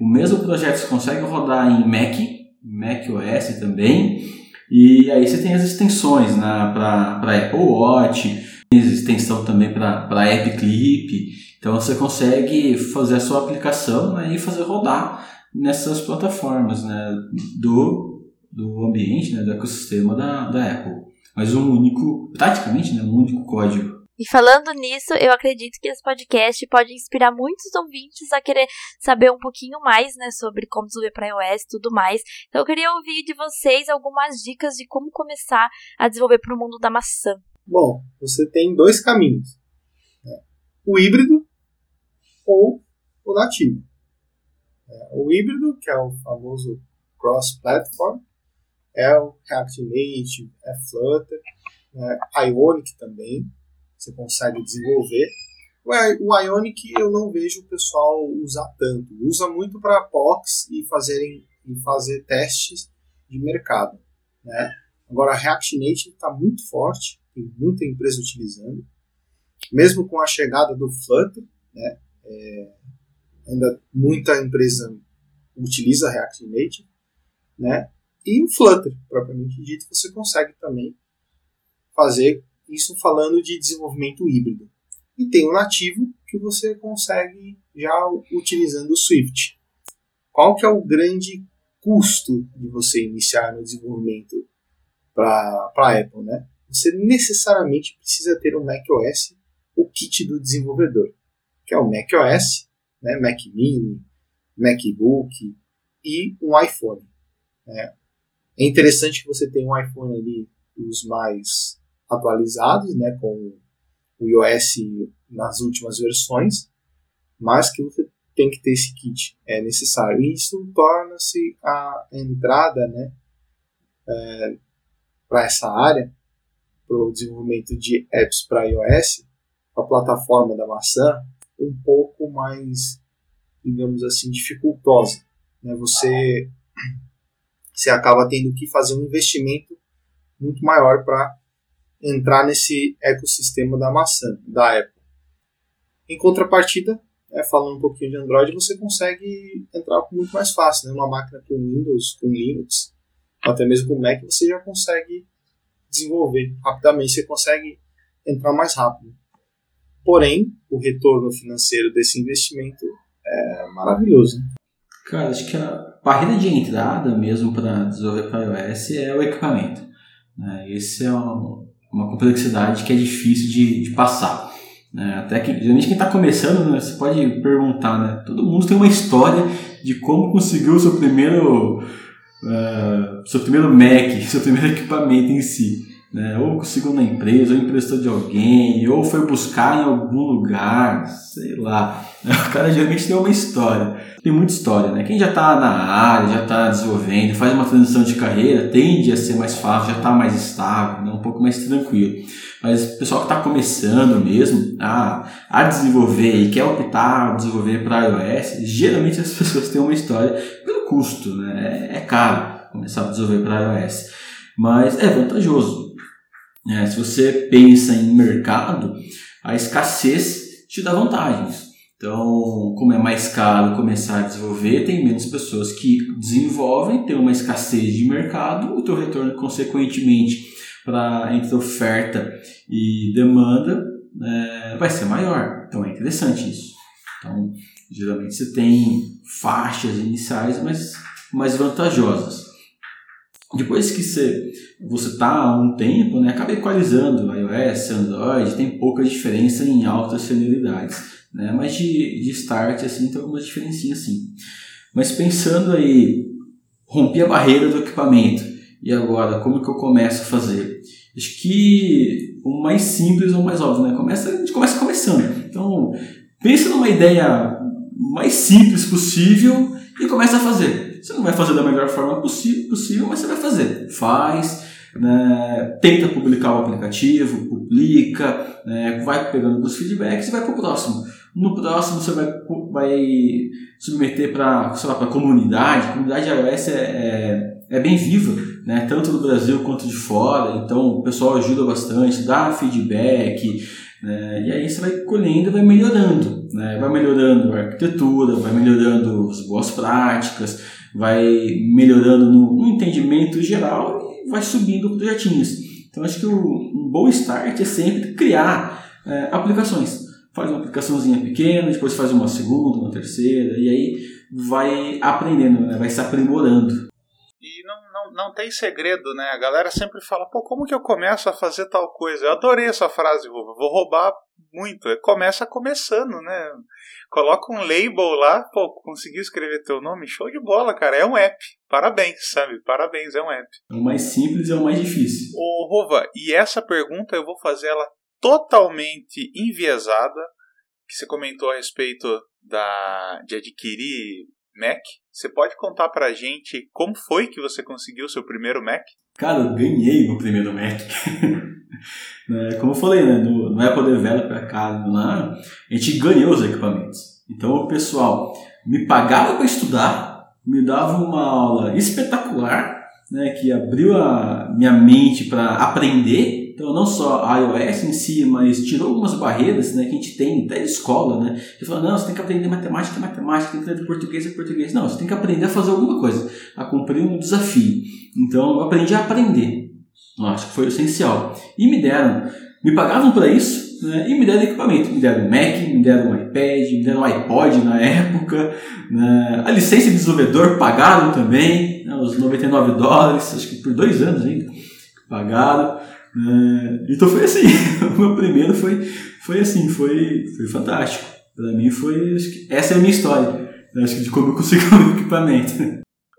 Speaker 5: O mesmo projeto você consegue rodar em Mac, Mac OS também, e aí você tem as extensões né, para Apple Watch, extensão também para App Clip, então você consegue fazer a sua aplicação né, e fazer rodar nessas plataformas né, do, do ambiente, né, do ecossistema da, da Apple mas um único, praticamente, né, um único código.
Speaker 2: E falando nisso, eu acredito que esse podcast pode inspirar muitos ouvintes a querer saber um pouquinho mais, né, sobre como desenvolver para iOS e tudo mais. Então eu queria ouvir de vocês algumas dicas de como começar a desenvolver para o mundo da maçã.
Speaker 4: Bom, você tem dois caminhos: né? o híbrido ou o nativo. É, o híbrido, que é o famoso cross-platform, é React Native, é Flutter, é, Ionic também, você consegue desenvolver. O Ionic eu não vejo o pessoal usar tanto. Usa muito para POCs e, fazerem, e fazer testes de mercado. Né? Agora, React Native está muito forte, tem muita empresa utilizando. Mesmo com a chegada do Flutter, né? É, ainda muita empresa utiliza React Native. Né? E o Flutter, propriamente dito, você consegue também fazer isso falando de desenvolvimento híbrido. E tem o nativo que você consegue já utilizando o Swift. Qual que é o grande custo de você iniciar no desenvolvimento para a Apple, né? Você necessariamente precisa ter um macOS, o kit do desenvolvedor, que é o macOS, né, Mac Mini, MacBook e um iPhone. Né? É interessante que você tenha um iPhone ali dos mais atualizados, né, com o iOS nas últimas versões, mas que você tem que ter esse kit, é necessário. E isso torna-se a entrada né, é, para essa área, para o desenvolvimento de apps para iOS, a plataforma da maçã, um pouco mais, digamos assim, dificultosa. Né? Você, você acaba tendo que fazer um investimento muito maior para entrar nesse ecossistema da maçã, da Apple. Em contrapartida, é, falando um pouquinho de Android, você consegue entrar muito mais fácil. Né? Uma máquina com Windows, com Linux, até mesmo com Mac, você já consegue desenvolver rapidamente, você consegue entrar mais rápido. Porém, o retorno financeiro desse investimento é maravilhoso. Né?
Speaker 5: Cara, acho que a barreira de entrada mesmo para desenvolver para iOS é o equipamento. Né? Esse é um, uma complexidade que é difícil de, de passar. Né? Até que, geralmente, quem está começando, né, você pode perguntar, né? Todo mundo tem uma história de como conseguiu o seu primeiro, uh, seu primeiro Mac, [LAUGHS] seu primeiro equipamento em si né? ou conseguiu na empresa, ou emprestou de alguém, ou foi buscar em algum lugar, sei lá. [LAUGHS] O cara geralmente tem uma história, tem muita história, né? Quem já está na área, já está desenvolvendo, faz uma transição de carreira, tende a ser mais fácil, já está mais estável, né? um pouco mais tranquilo. Mas o pessoal que está começando mesmo a, a desenvolver e quer optar a desenvolver para iOS, geralmente as [LAUGHS] pessoas têm uma história pelo custo, né? É, caro começar a desenvolver para iOS. Mas é vantajoso. É, se você pensa em mercado, a escassez te dá vantagens. Então, como é mais caro começar a desenvolver, tem menos pessoas que desenvolvem, tem uma escassez de mercado, o teu retorno, consequentemente, para entre oferta e demanda, é, vai ser maior. Então, é interessante isso. Então, geralmente você tem faixas iniciais mais, mais vantajosas. Depois que você você está há um tempo, né, acaba equalizando iOS, Android, tem pouca diferença em altas senioridades, né, mas de, de start assim tem algumas diferencinhas sim. Mas pensando aí, rompi a barreira do equipamento e agora como que eu começo a fazer? Acho que o mais simples ou mais óbvio, né? Começa, a gente começa começando. Então, pensa numa ideia mais simples possível e começa a fazer. Você não vai fazer da melhor forma possível, possível mas você vai fazer. Faz, né, tenta publicar o aplicativo, publica, né, vai pegando os feedbacks e vai para o próximo. No próximo você vai, vai submeter para a comunidade. A comunidade iOS é, é, é bem viva, né, tanto no Brasil quanto de fora, então o pessoal ajuda bastante, dá feedback, né, e aí você vai colhendo vai melhorando. Né, vai melhorando a arquitetura, vai melhorando as boas práticas, vai melhorando no, no entendimento geral e vai subindo projetinhos. Então acho que o, um bom start é sempre criar é, aplicações. Faz uma aplicaçãozinha pequena, depois faz uma segunda, uma terceira, e aí vai aprendendo, né? vai se aprimorando.
Speaker 3: E não, não, não tem segredo, né? A galera sempre fala, pô, como que eu começo a fazer tal coisa? Eu adorei essa frase, Ruva. Vou roubar muito. Começa começando, né? Coloca um label lá, pô, conseguiu escrever teu nome? Show de bola, cara. É um app. Parabéns, sabe? Parabéns, é um app.
Speaker 5: É o mais simples é o mais difícil.
Speaker 3: Ô, Rova, e essa pergunta eu vou fazer ela totalmente enviesada, que você comentou a respeito da, de adquirir Mac. Você pode contar pra gente como foi que você conseguiu o seu primeiro Mac?
Speaker 5: Cara, eu ganhei meu primeiro Mac. [LAUGHS] Né, como eu falei, né, no, no Apple Developer Academy lá, a gente ganhou os equipamentos. Então o pessoal me pagava para estudar, me dava uma aula espetacular, né, que abriu a minha mente para aprender então, não só a iOS em si, mas tirou algumas barreiras né, que a gente tem até de escola, né? Que fala, não, você tem que aprender matemática, matemática, tem que aprender português, é português. Não, você tem que aprender a fazer alguma coisa, a cumprir um desafio. Então, eu aprendi a aprender. Eu acho que foi o essencial. E me deram, me pagavam para isso, né, e me deram equipamento. Me deram um Mac, me deram um iPad, me deram um iPod na época. Né, a licença de desenvolvedor pagaram também, né, os 99 dólares, acho que por dois anos ainda, pagaram. É, então foi assim, [LAUGHS] o meu primeiro foi, foi assim, foi, foi fantástico. Para mim foi, essa é a minha história, acho que de como eu consegui [LAUGHS] o equipamento.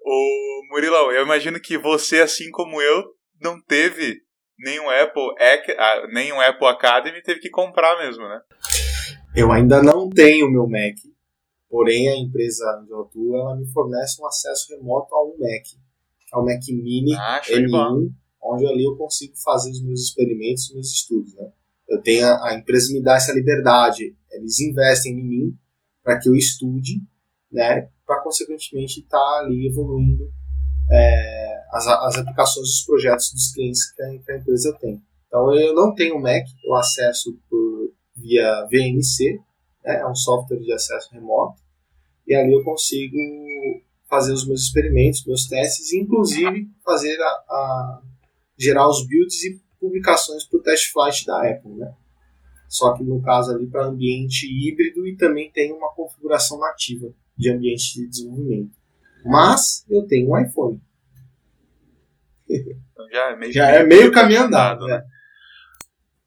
Speaker 3: Ô Murilão, eu imagino que você, assim como eu, não teve nenhum Apple, ah, nenhum Apple Academy, teve que comprar mesmo, né?
Speaker 4: Eu ainda não tenho meu Mac, porém a empresa onde eu atuo, ela me fornece um acesso remoto a um Mac, que é o Mac Mini
Speaker 3: ah,
Speaker 4: M1, onde ali eu consigo fazer os meus experimentos, os meus estudos, né? Eu tenho a, a empresa me dá essa liberdade, eles investem em mim para que eu estude, né? Para consequentemente estar tá ali evoluindo é, as, as aplicações dos projetos dos clientes que a, que a, empresa tem. Então eu não tenho Mac, eu acesso por via VNC, né? É um software de acesso remoto e ali eu consigo fazer os meus experimentos, meus testes, e inclusive fazer a, a gerar os builds e publicações para o test flight da Apple, né? Só que no caso ali para ambiente híbrido e também tem uma configuração nativa de ambiente de desenvolvimento. Mas eu tenho um iPhone.
Speaker 3: Então já é meio,
Speaker 4: já é meio caminho andado, né?
Speaker 3: né?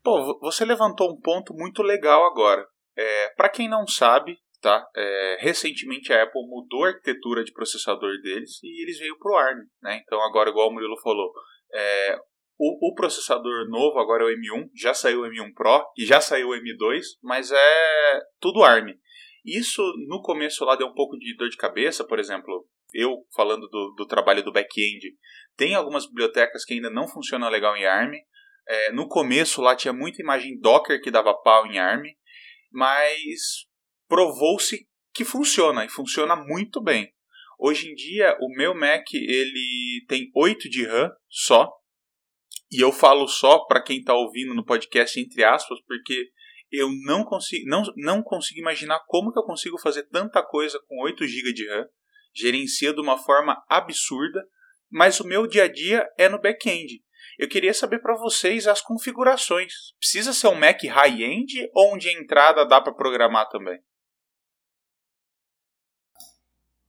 Speaker 3: Pô, você levantou um ponto muito legal agora. É, para quem não sabe, tá? É, recentemente a Apple mudou a arquitetura de processador deles e eles veio pro ARM, né? Então agora, igual o Murilo falou, é, o, o, processador novo agora é o M1, já saiu o M1 Pro e já saiu o M2, mas é tudo ARM. Isso no começo lá deu um pouco de dor de cabeça, por exemplo, eu falando do, do trabalho do back-end, tem algumas bibliotecas que ainda não funcionam legal em ARM. É, no começo lá tinha muita imagem Docker que dava pau em ARM, mas provou-se que funciona e funciona muito bem. Hoje em dia, o meu Mac ele tem 8 de RAM só. E eu falo só para quem está ouvindo no podcast entre aspas, porque eu não consigo, não, não consigo imaginar como que eu consigo fazer tanta coisa com 8 GB de RAM. Gerencia de uma forma absurda, mas o meu dia a dia é no back-end. Eu queria saber para vocês as configurações. Precisa ser um Mac high-end ou onde a entrada dá para programar também?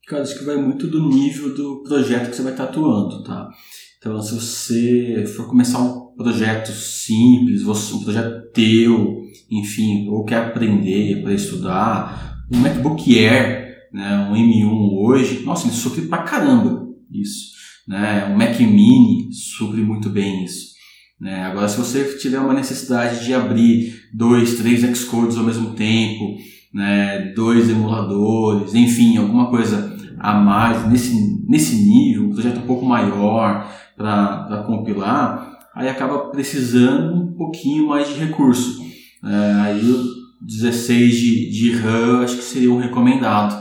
Speaker 5: Cara, acho que vai muito do nível do projeto que você vai estar atuando, tá? Então, se você for começar um projeto simples, um projeto teu, enfim, ou quer aprender para estudar, um MacBook Air, né, um M1 hoje, nossa, ele supre pra caramba isso. Né? Um Mac Mini supre muito bem isso. Né? Agora, se você tiver uma necessidade de abrir dois, três Xcodes ao mesmo tempo, né, dois emuladores, enfim, alguma coisa a mais nesse, nesse nível, um projeto um pouco maior para compilar, aí acaba precisando um pouquinho mais de recurso. É, aí o 16 de, de RAM acho que seria um recomendado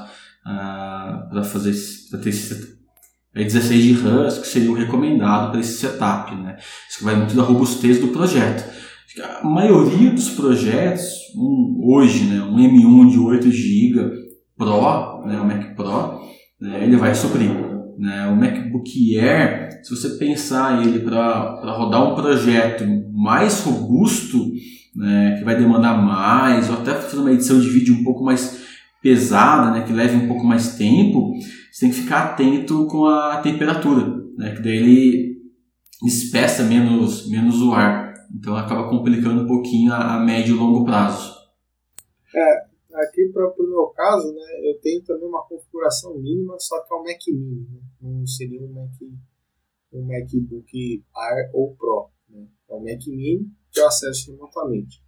Speaker 5: uh, para fazer para ter esse aí 16 de RAM acho que seria um recomendado para esse setup, né? Isso vai muito da robustez do projeto. A maioria dos projetos, um, hoje, né, um M1 de 8 GB Pro, né, o Mac Pro, né, ele vai suprir. Né? O MacBook Air, se você pensar ele para rodar um projeto mais robusto, né, que vai demandar mais, ou até fazer uma edição de vídeo um pouco mais pesada, né, que leve um pouco mais tempo, você tem que ficar atento com a temperatura, né, que daí ele espessa menos, menos o ar. Então acaba complicando um pouquinho a, a médio e longo prazo.
Speaker 4: É, aqui para o meu caso, né, eu tenho também uma configuração mínima, só que é um Mac Mini, né? não seria um Mac um MacBook Air ou Pro, né? é um Mac Mini que eu acesso remotamente.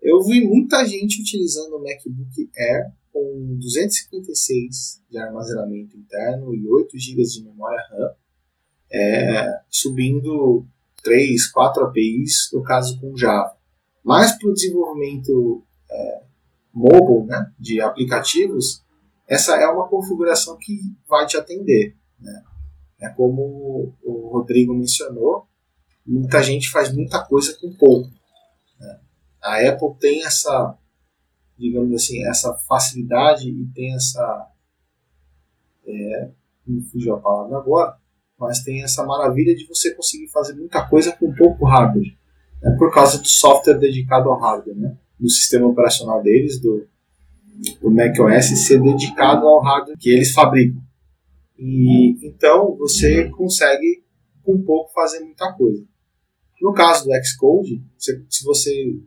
Speaker 4: Eu vi muita gente utilizando o MacBook Air com 256 de armazenamento interno e 8 GB de memória RAM, é, subindo 3, 4 APIs, no caso com Java. Mas para o desenvolvimento é, mobile, né, de aplicativos, essa é uma configuração que vai te atender. Né? É como o Rodrigo mencionou, muita gente faz muita coisa com pouco. Né? A Apple tem essa, digamos assim, essa facilidade e tem essa, é, me fugiu a palavra agora, mas tem essa maravilha de você conseguir fazer muita coisa com pouco hardware, né? por causa do software dedicado ao hardware, né? Do sistema operacional deles, do, do macOS, ser dedicado ao hardware que eles fabricam. E então você consegue com pouco fazer muita coisa. No caso do Xcode, se você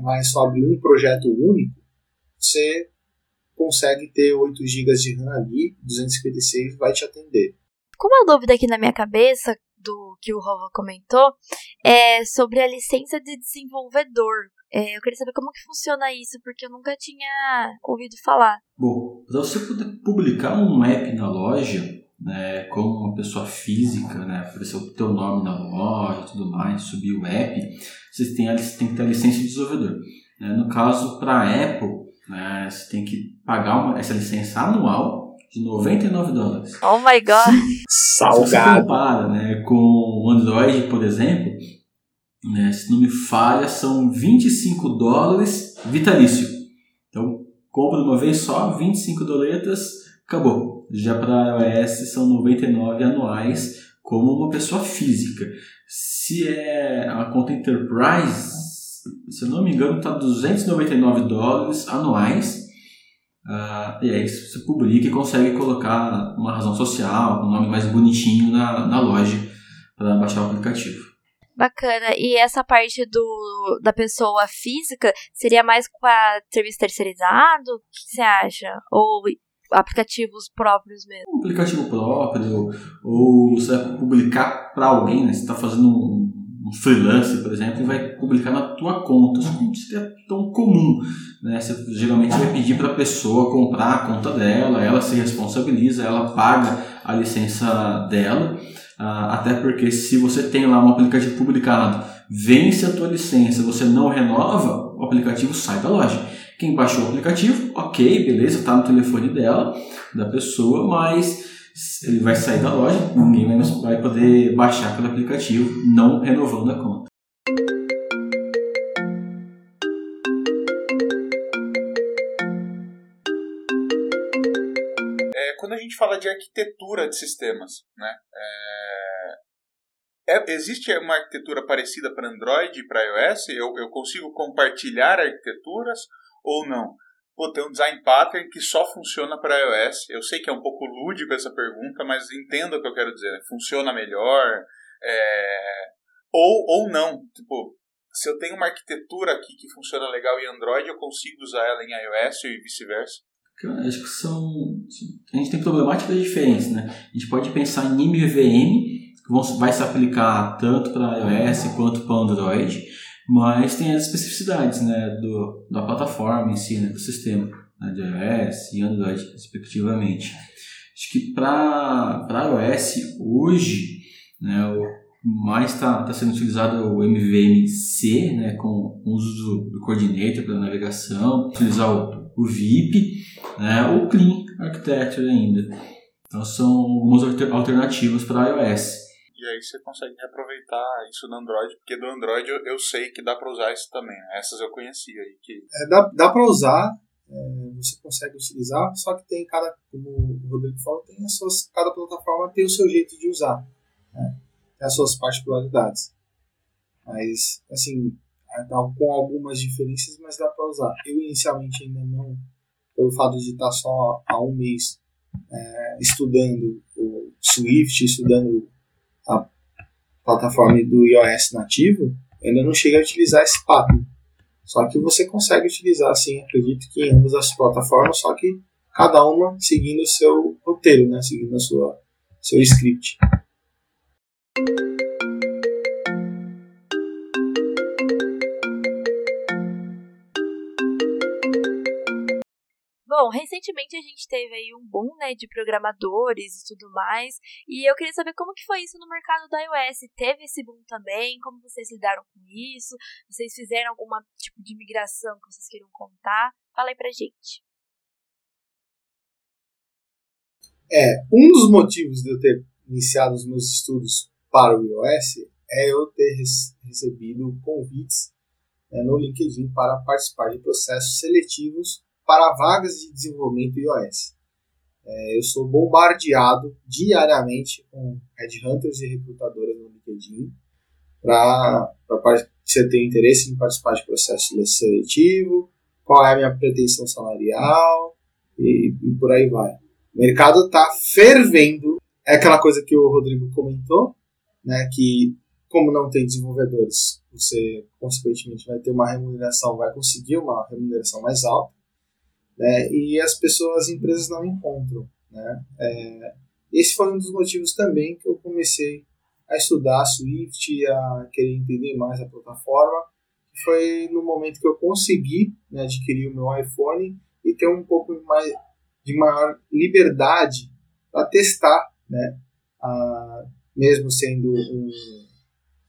Speaker 4: vai só abrir um projeto único, você consegue ter 8 GB de RAM ali, 256 vai te atender.
Speaker 2: Com uma dúvida aqui na minha cabeça, do que o Rova comentou, é sobre a licença de desenvolvedor. É, eu queria saber como que funciona isso, porque eu nunca tinha ouvido falar.
Speaker 5: Bom, para você poder publicar um app na loja, né, como uma pessoa física, né, oferecer o teu nome na loja e tudo mais, subir o app, você tem, a, tem que ter a licença de desenvolvedor. Né? No caso, para a Apple, né, você tem que pagar uma, essa licença anual de 99 dólares.
Speaker 2: Oh my god!
Speaker 4: Salgado!
Speaker 5: Se você compara né, com o Android, por exemplo, né, se não me falha, são 25 dólares vitalício. Então, compra uma vez só, 25 doletas, acabou. Já para iOS são 99 anuais como uma pessoa física. Se é a conta Enterprise, se eu não me engano, está 299 dólares anuais. Uh, e aí você publica e consegue colocar uma razão social, um nome mais bonitinho na, na loja para baixar o aplicativo.
Speaker 2: Bacana. E essa parte do, da pessoa física seria mais com a serviço terceirizado? O que você acha? Ou aplicativos próprios mesmo.
Speaker 5: Um aplicativo próprio, ou você vai publicar para alguém, né? Você está fazendo um, um, freelance, por exemplo, e vai publicar na tua conta. Isso não seria tão comum. Né? Você geralmente vai pedir para a pessoa comprar a conta dela, ela se responsabiliza, ela paga a licença dela. Ah, até porque se você tem lá um aplicativo publicado, vence a tua licença, você não renova, o aplicativo sai da loja. Quem baixou o aplicativo, ok, beleza, está no telefone dela, da pessoa, mas ele vai sair da loja, ninguém vai poder baixar aquele aplicativo, não renovando a conta.
Speaker 3: Quando a gente fala de arquitetura de sistemas, né? É, é, existe uma arquitetura parecida para Android e para iOS? Eu, eu consigo compartilhar arquiteturas ou não? Pô, tem um design pattern que só funciona para iOS. Eu sei que é um pouco lúdico essa pergunta, mas entenda o que eu quero dizer. Né? Funciona melhor? É... Ou, ou não. Tipo, se eu tenho uma arquitetura aqui que funciona legal em Android, eu consigo usar ela em iOS e vice-versa?
Speaker 5: Acho que são. A gente tem problemáticas diferentes, né? A gente pode pensar em MVVM, que vai se aplicar tanto para iOS quanto para Android mas tem as especificidades né, do, da plataforma em si, né, do sistema, né, de iOS e Android, respectivamente. Acho que para iOS hoje, né, o mais está tá sendo utilizado o MVMC, né, com o uso do, do coordinator para navegação, utilizar o, o VIP, né, ou Clean Architecture ainda. Então são algumas alternativas para iOS
Speaker 3: e aí você consegue reaproveitar isso no Android, porque do Android eu, eu sei que dá para usar isso também. Né? Essas eu conhecia aí. Que...
Speaker 4: É, dá dá para usar, é, você consegue utilizar, só que tem cada, como o Rodrigo falou, tem as suas, cada plataforma tem o seu jeito de usar, né? tem as suas particularidades. Mas, assim, com algumas diferenças, mas dá para usar. Eu inicialmente ainda não, pelo fato de estar só há um mês é, estudando o Swift, estudando a plataforma do iOS nativo, ainda não chega a utilizar esse pattern. Só que você consegue utilizar, sim, acredito que em ambas as plataformas, só que cada uma seguindo o seu roteiro, né? seguindo a sua seu script.
Speaker 2: Bom, recentemente a gente teve aí um boom, né, de programadores e tudo mais, e eu queria saber como que foi isso no mercado da iOS. Teve esse boom também? Como vocês lidaram com isso? Vocês fizeram algum tipo de migração que vocês queiram contar? Fala aí pra gente.
Speaker 4: É, um dos motivos de eu ter iniciado os meus estudos para o iOS é eu ter recebido convites né, no LinkedIn para participar de processos seletivos para vagas de desenvolvimento iOS. É, eu sou bombardeado diariamente com headhunters e recrutadoras no LinkedIn para você ter interesse em participar de processo seletivo, qual é a minha pretensão salarial e, e por aí vai. O mercado está fervendo. É aquela coisa que o Rodrigo comentou, né, que como não tem desenvolvedores, você consequentemente vai ter uma remuneração, vai conseguir uma remuneração mais alta, né, e as pessoas, as empresas não encontram. Né. É, esse foi um dos motivos também que eu comecei a estudar Swift, a querer entender mais a plataforma. Foi no momento que eu consegui né, adquirir o meu iPhone e ter um pouco mais de maior liberdade para testar, né, a, mesmo sendo um,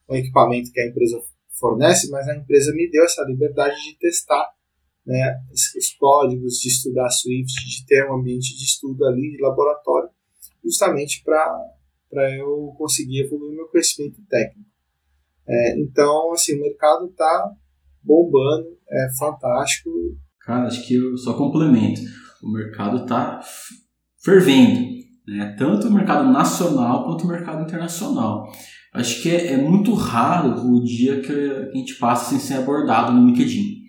Speaker 4: um equipamento que a empresa fornece, mas a empresa me deu essa liberdade de testar né, os códigos, de estudar Swift, de ter um ambiente de estudo ali, de laboratório, justamente para eu conseguir evoluir meu conhecimento técnico. É, então, assim, o mercado está bombando, é fantástico.
Speaker 5: Cara, acho que eu só complemento o mercado está fervendo, né? tanto o mercado nacional quanto o mercado internacional. Acho que é, é muito raro o dia que a gente passa sem ser abordado no LinkedIn.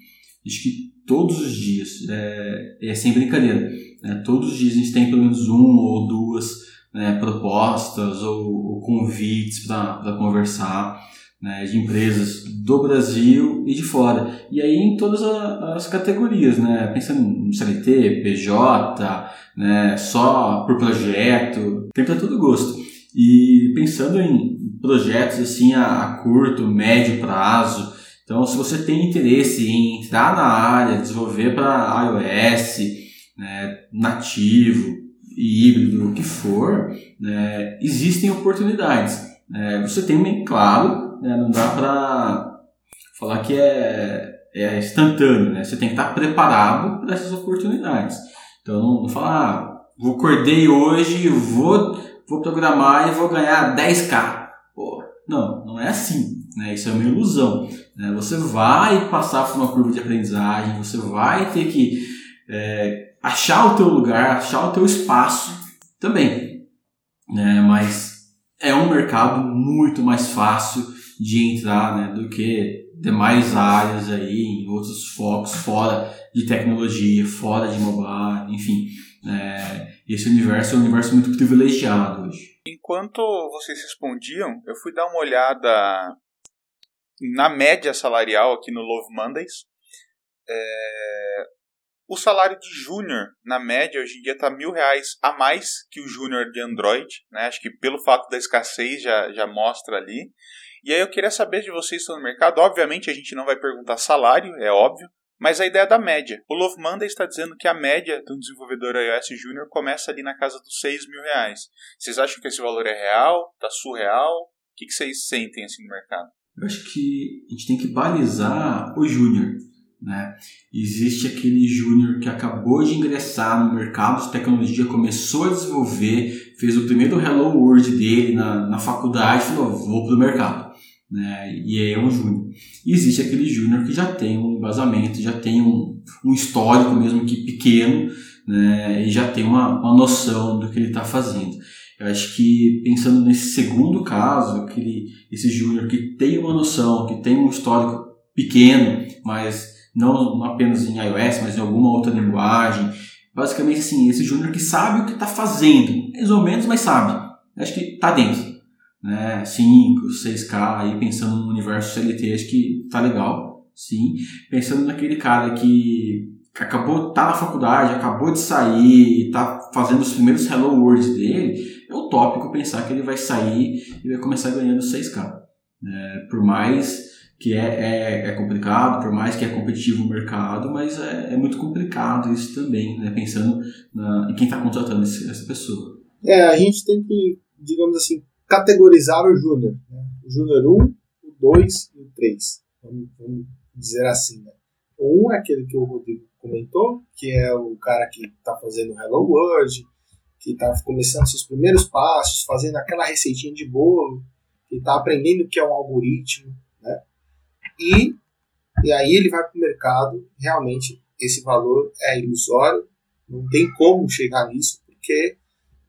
Speaker 5: Acho que todos os dias, é, é sem brincadeira, né? todos os dias a gente tem pelo menos um ou duas né, propostas ou, ou convites para conversar né, de empresas do Brasil e de fora. E aí em todas as categorias, né, pensando em CLT, PJ, né, só por projeto, tem para todo gosto. E pensando em projetos assim a curto, médio prazo, então se você tem interesse em entrar na área, desenvolver para iOS, né, nativo, híbrido, o que for, né, existem oportunidades. É, você tem, bem claro, né? Não dá para falar que é, é instantâneo, né? Você tem que estar preparado para essas oportunidades. Então não, não falar, ah, vou acordei hoje, vou, vou programar e vou ganhar 10k. Pô, não, não é assim. Né? Isso é uma ilusão. Né? Você vai passar por uma curva de aprendizagem, você vai ter que é, achar o teu lugar, achar o teu espaço também. Né? Mas é um mercado muito mais fácil de entrar né, do que demais áreas aí, em outros focos, fora de tecnologia, fora de mobile, enfim. É, esse universo é um universo muito privilegiado hoje.
Speaker 3: Enquanto vocês respondiam, eu fui dar uma olhada na média salarial aqui no Love Mondays. É, o salário de júnior, na média, hoje em dia está mil reais a mais que o júnior de Android. Né? Acho que pelo fato da escassez já, já mostra ali. E aí eu queria saber de vocês estão no mercado. Obviamente a gente não vai perguntar salário, é óbvio, mas a ideia da média. O Love Monday está dizendo que a média de um desenvolvedor iOS Júnior começa ali na casa dos 6 mil reais. Vocês acham que esse valor é real? Está surreal? O que, que vocês sentem assim no mercado?
Speaker 5: Eu acho que a gente tem que balizar o júnior. Né? Existe aquele júnior que acabou de ingressar no mercado de tecnologia, começou a desenvolver, fez o primeiro Hello World dele na, na faculdade e falou: vou para o mercado né? E é um júnior. E existe aquele júnior que já tem um embasamento, já tem um, um histórico mesmo que pequeno, né? E já tem uma, uma noção do que ele está fazendo. Eu acho que pensando nesse segundo caso, aquele, esse júnior que tem uma noção, que tem um histórico pequeno, mas não apenas em iOS, mas em alguma outra linguagem, basicamente assim, esse júnior que sabe o que está fazendo, mais ou menos, mas sabe. Acho que está dentro né, 5, 6K, aí pensando no universo CLT, acho que tá legal, sim. Pensando naquele cara que acabou, tá na faculdade, acabou de sair tá fazendo os primeiros Hello World dele, é utópico pensar que ele vai sair e vai começar ganhando 6K. É, por mais que é, é, é, complicado, por mais que é competitivo o mercado, mas é, é muito complicado isso também, né? pensando na, em quem está contratando esse, essa pessoa.
Speaker 4: É, a gente tem que, digamos assim, categorizar o Júnior. Né? O Júnior 1, o 2 e o 3. Vamos, vamos dizer assim. Né? O 1 é aquele que o Rodrigo comentou, que é o cara que está fazendo Hello World, que está começando seus primeiros passos, fazendo aquela receitinha de bolo, que está aprendendo o que é um algoritmo, né? E, e aí ele vai para o mercado, realmente esse valor é ilusório, não tem como chegar nisso, porque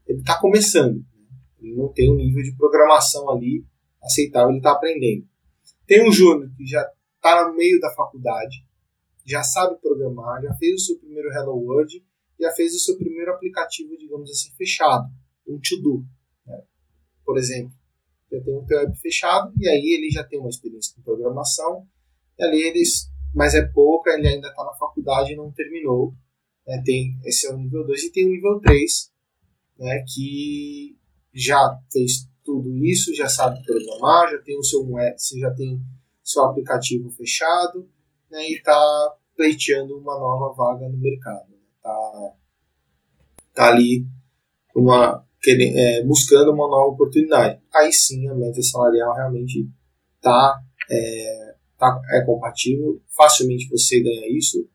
Speaker 4: ele está começando, né? ele não tem um nível de programação ali aceitável, ele está aprendendo. Tem um júnior que já está no meio da faculdade, já sabe programar, já fez o seu primeiro Hello World, já fez o seu primeiro aplicativo, digamos assim, fechado, um to-do. Né? Por exemplo, já tem um web fechado e aí ele já tem uma experiência com programação, e ali eles, mas é pouca, ele ainda está na faculdade e não terminou. Né? Tem, esse é o nível 2 e tem o nível 3, né, que já fez tudo isso, já sabe programar, já tem o seu web, você já tem seu aplicativo fechado, né, e está pleiteando uma nova vaga no mercado. Né? tá ali uma, querendo, é, buscando uma nova oportunidade. Aí sim a média salarial realmente está é, tá, é compatível, facilmente você ganha isso.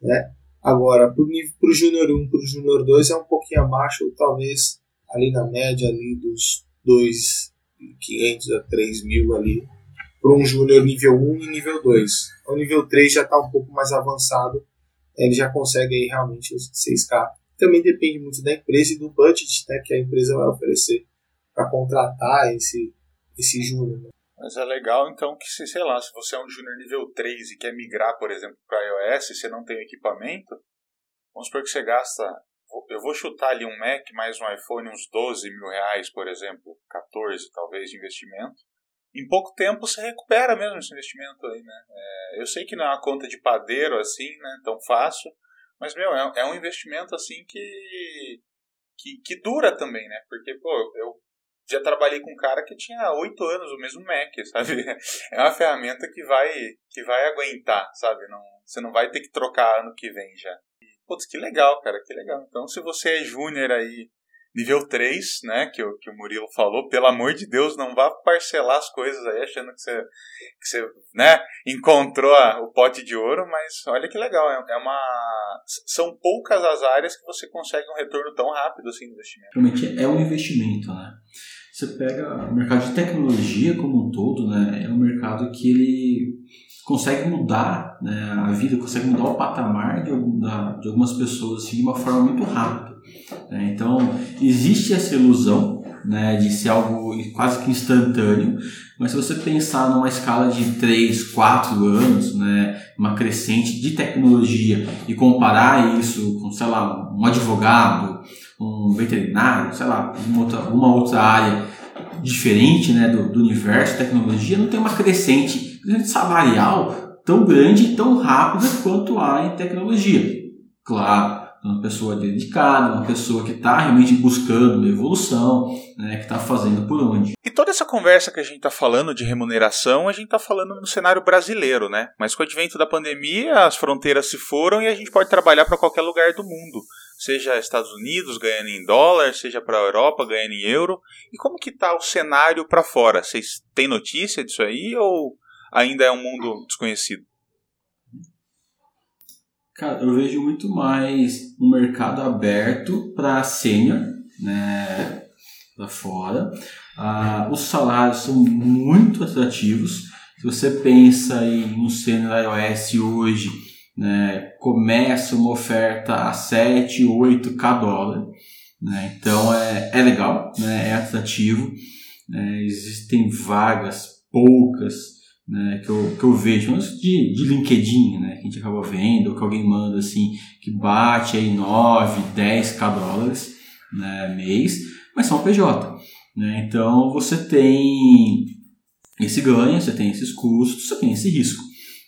Speaker 4: Né? Agora, para o Júnior 1, para o Júnior 2 é um pouquinho abaixo, talvez ali na média ali dos 2.500 a 3.000 ali para um júnior nível 1 e nível 2. O nível 3 já está um pouco mais avançado, ele já consegue aí realmente os 6K. Também depende muito da empresa e do budget né, que a empresa vai oferecer para contratar esse, esse júnior. Né?
Speaker 3: Mas é legal então que, se, sei lá, se você é um júnior nível 3 e quer migrar, por exemplo, para iOS e você não tem equipamento, vamos supor que você gasta, eu vou chutar ali um Mac mais um iPhone, uns 12 mil reais, por exemplo, 14 talvez de investimento em pouco tempo você recupera mesmo esse investimento aí, né? É, eu sei que não é uma conta de padeiro assim, né? Tão fácil, mas, meu, é, é um investimento assim que, que, que, dura também, né? Porque, pô, eu já trabalhei com um cara que tinha oito anos o mesmo Mac, [LAUGHS] sabe? É uma ferramenta que vai, que vai aguentar, sabe? Não, você não vai ter que trocar ano que vem já. Putz, que legal, cara, que legal. Então, se você é júnior aí nível 3, né, que o, que o Murilo falou, pelo amor de Deus, não vá parcelar as coisas aí achando que você, que você né, encontrou a, o pote de ouro, mas olha que legal, é, é, uma são poucas as áreas que você consegue um retorno tão rápido assim no investimento.
Speaker 5: Realmente é um investimento, né? Você pega o mercado de tecnologia como um todo, né, é um mercado que ele consegue mudar né, a vida, consegue mudar o patamar de, de algumas pessoas assim, de uma forma muito rápida. Né? Então, existe essa ilusão né, de ser algo quase que instantâneo, mas se você pensar numa escala de 3, 4 anos, né, uma crescente de tecnologia e comparar isso com, sei lá, um advogado, um veterinário, sei lá, uma outra, uma outra área diferente né, do, do universo tecnologia, não tem uma crescente, crescente salarial tão grande e tão rápida quanto há em tecnologia. Claro, uma pessoa dedicada, uma pessoa que está realmente buscando evolução, né, que está fazendo por onde.
Speaker 3: E toda essa conversa que a gente está falando de remuneração, a gente está falando no cenário brasileiro, né? Mas com o advento da pandemia, as fronteiras se foram e a gente pode trabalhar para qualquer lugar do mundo. Seja Estados Unidos ganhando em dólar, seja para a Europa ganhando em euro. E como que está o cenário para fora? Vocês têm notícia disso aí ou ainda é um mundo desconhecido?
Speaker 5: Cara, eu vejo muito mais um mercado aberto para sênior, né, para fora. Ah, os salários são muito atrativos. Se você pensa em um sênior iOS hoje, né, começa uma oferta a 7, 8k dólar. Né, então é, é legal, né, é atrativo. Né, existem vagas poucas né, que, eu, que eu vejo, de, de LinkedIn, né, que a gente acaba vendo, ou que alguém manda assim, que bate aí 9, 10k dólares né, mês, mas são PJ. Né, então você tem esse ganho, você tem esses custos, você tem esse risco.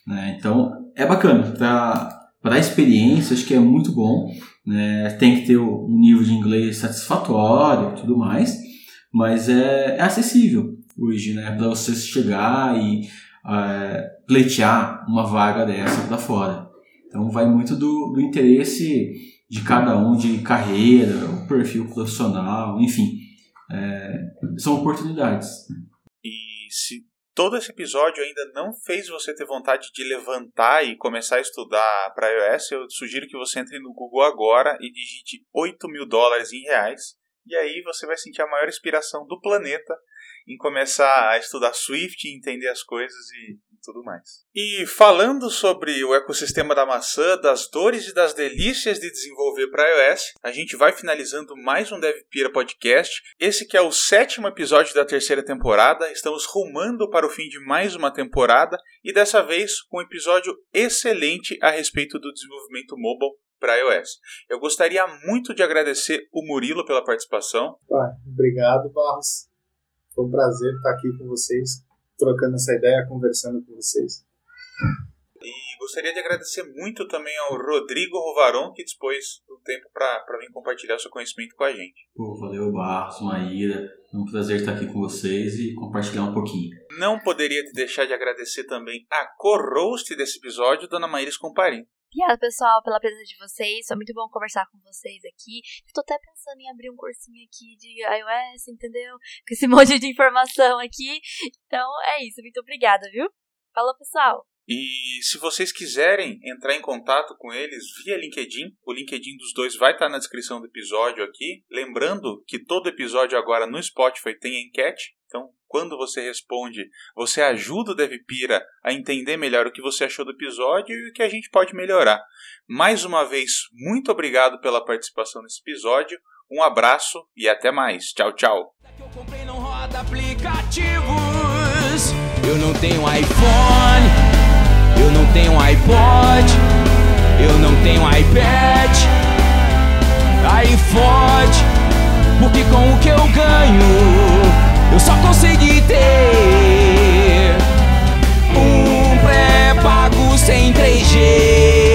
Speaker 5: Né, então é bacana, para a experiência acho que é muito bom, né, tem que ter um nível de inglês satisfatório e tudo mais, mas é, é acessível hoje, né, para você chegar e é, pleitear uma vaga dessa para fora. Então vai muito do, do interesse de cada um, de carreira, o perfil profissional, enfim. É, são oportunidades.
Speaker 3: E se todo esse episódio ainda não fez você ter vontade de levantar e começar a estudar para iOS, eu sugiro que você entre no Google agora e digite 8 mil dólares em reais. E aí você vai sentir a maior inspiração do planeta em começar a estudar Swift, entender as coisas e tudo mais. E falando sobre o ecossistema da maçã, das dores e das delícias de desenvolver para iOS, a gente vai finalizando mais um DevPira Podcast. Esse que é o sétimo episódio da terceira temporada. Estamos rumando para o fim de mais uma temporada e dessa vez com um episódio excelente a respeito do desenvolvimento mobile para iOS. Eu gostaria muito de agradecer o Murilo pela participação.
Speaker 4: Ah, obrigado, Barros. Foi um prazer estar aqui com vocês, trocando essa ideia, conversando com vocês.
Speaker 3: E gostaria de agradecer muito também ao Rodrigo Rovaron, que dispôs do tempo para vir compartilhar seu conhecimento com a gente.
Speaker 5: Pô, valeu, Barros, Maíra. É um prazer estar aqui com vocês e compartilhar um pouquinho.
Speaker 3: Não poderia te deixar de agradecer também a co-host desse episódio, Dona Maíra Comparim.
Speaker 2: Obrigada, pessoal, pela presença de vocês. Foi muito bom conversar com vocês aqui. Estou até pensando em abrir um cursinho aqui de iOS, entendeu? Com esse [LAUGHS] monte de informação aqui. Então é isso. Muito obrigada, viu? Falou, pessoal.
Speaker 3: E se vocês quiserem entrar em contato com eles via LinkedIn, o LinkedIn dos dois vai estar na descrição do episódio aqui. Lembrando que todo episódio agora no Spotify tem enquete. Então, quando você responde, você ajuda o DevPira a entender melhor o que você achou do episódio e o que a gente pode melhorar. Mais uma vez, muito obrigado pela participação nesse episódio. Um abraço e até mais. Tchau, tchau.
Speaker 1: Eu não tenho iPhone, eu não tenho iPod, eu não tenho iPad. Aí fode, porque com o que eu ganho, eu só consegui ter um pré-pago sem 3G.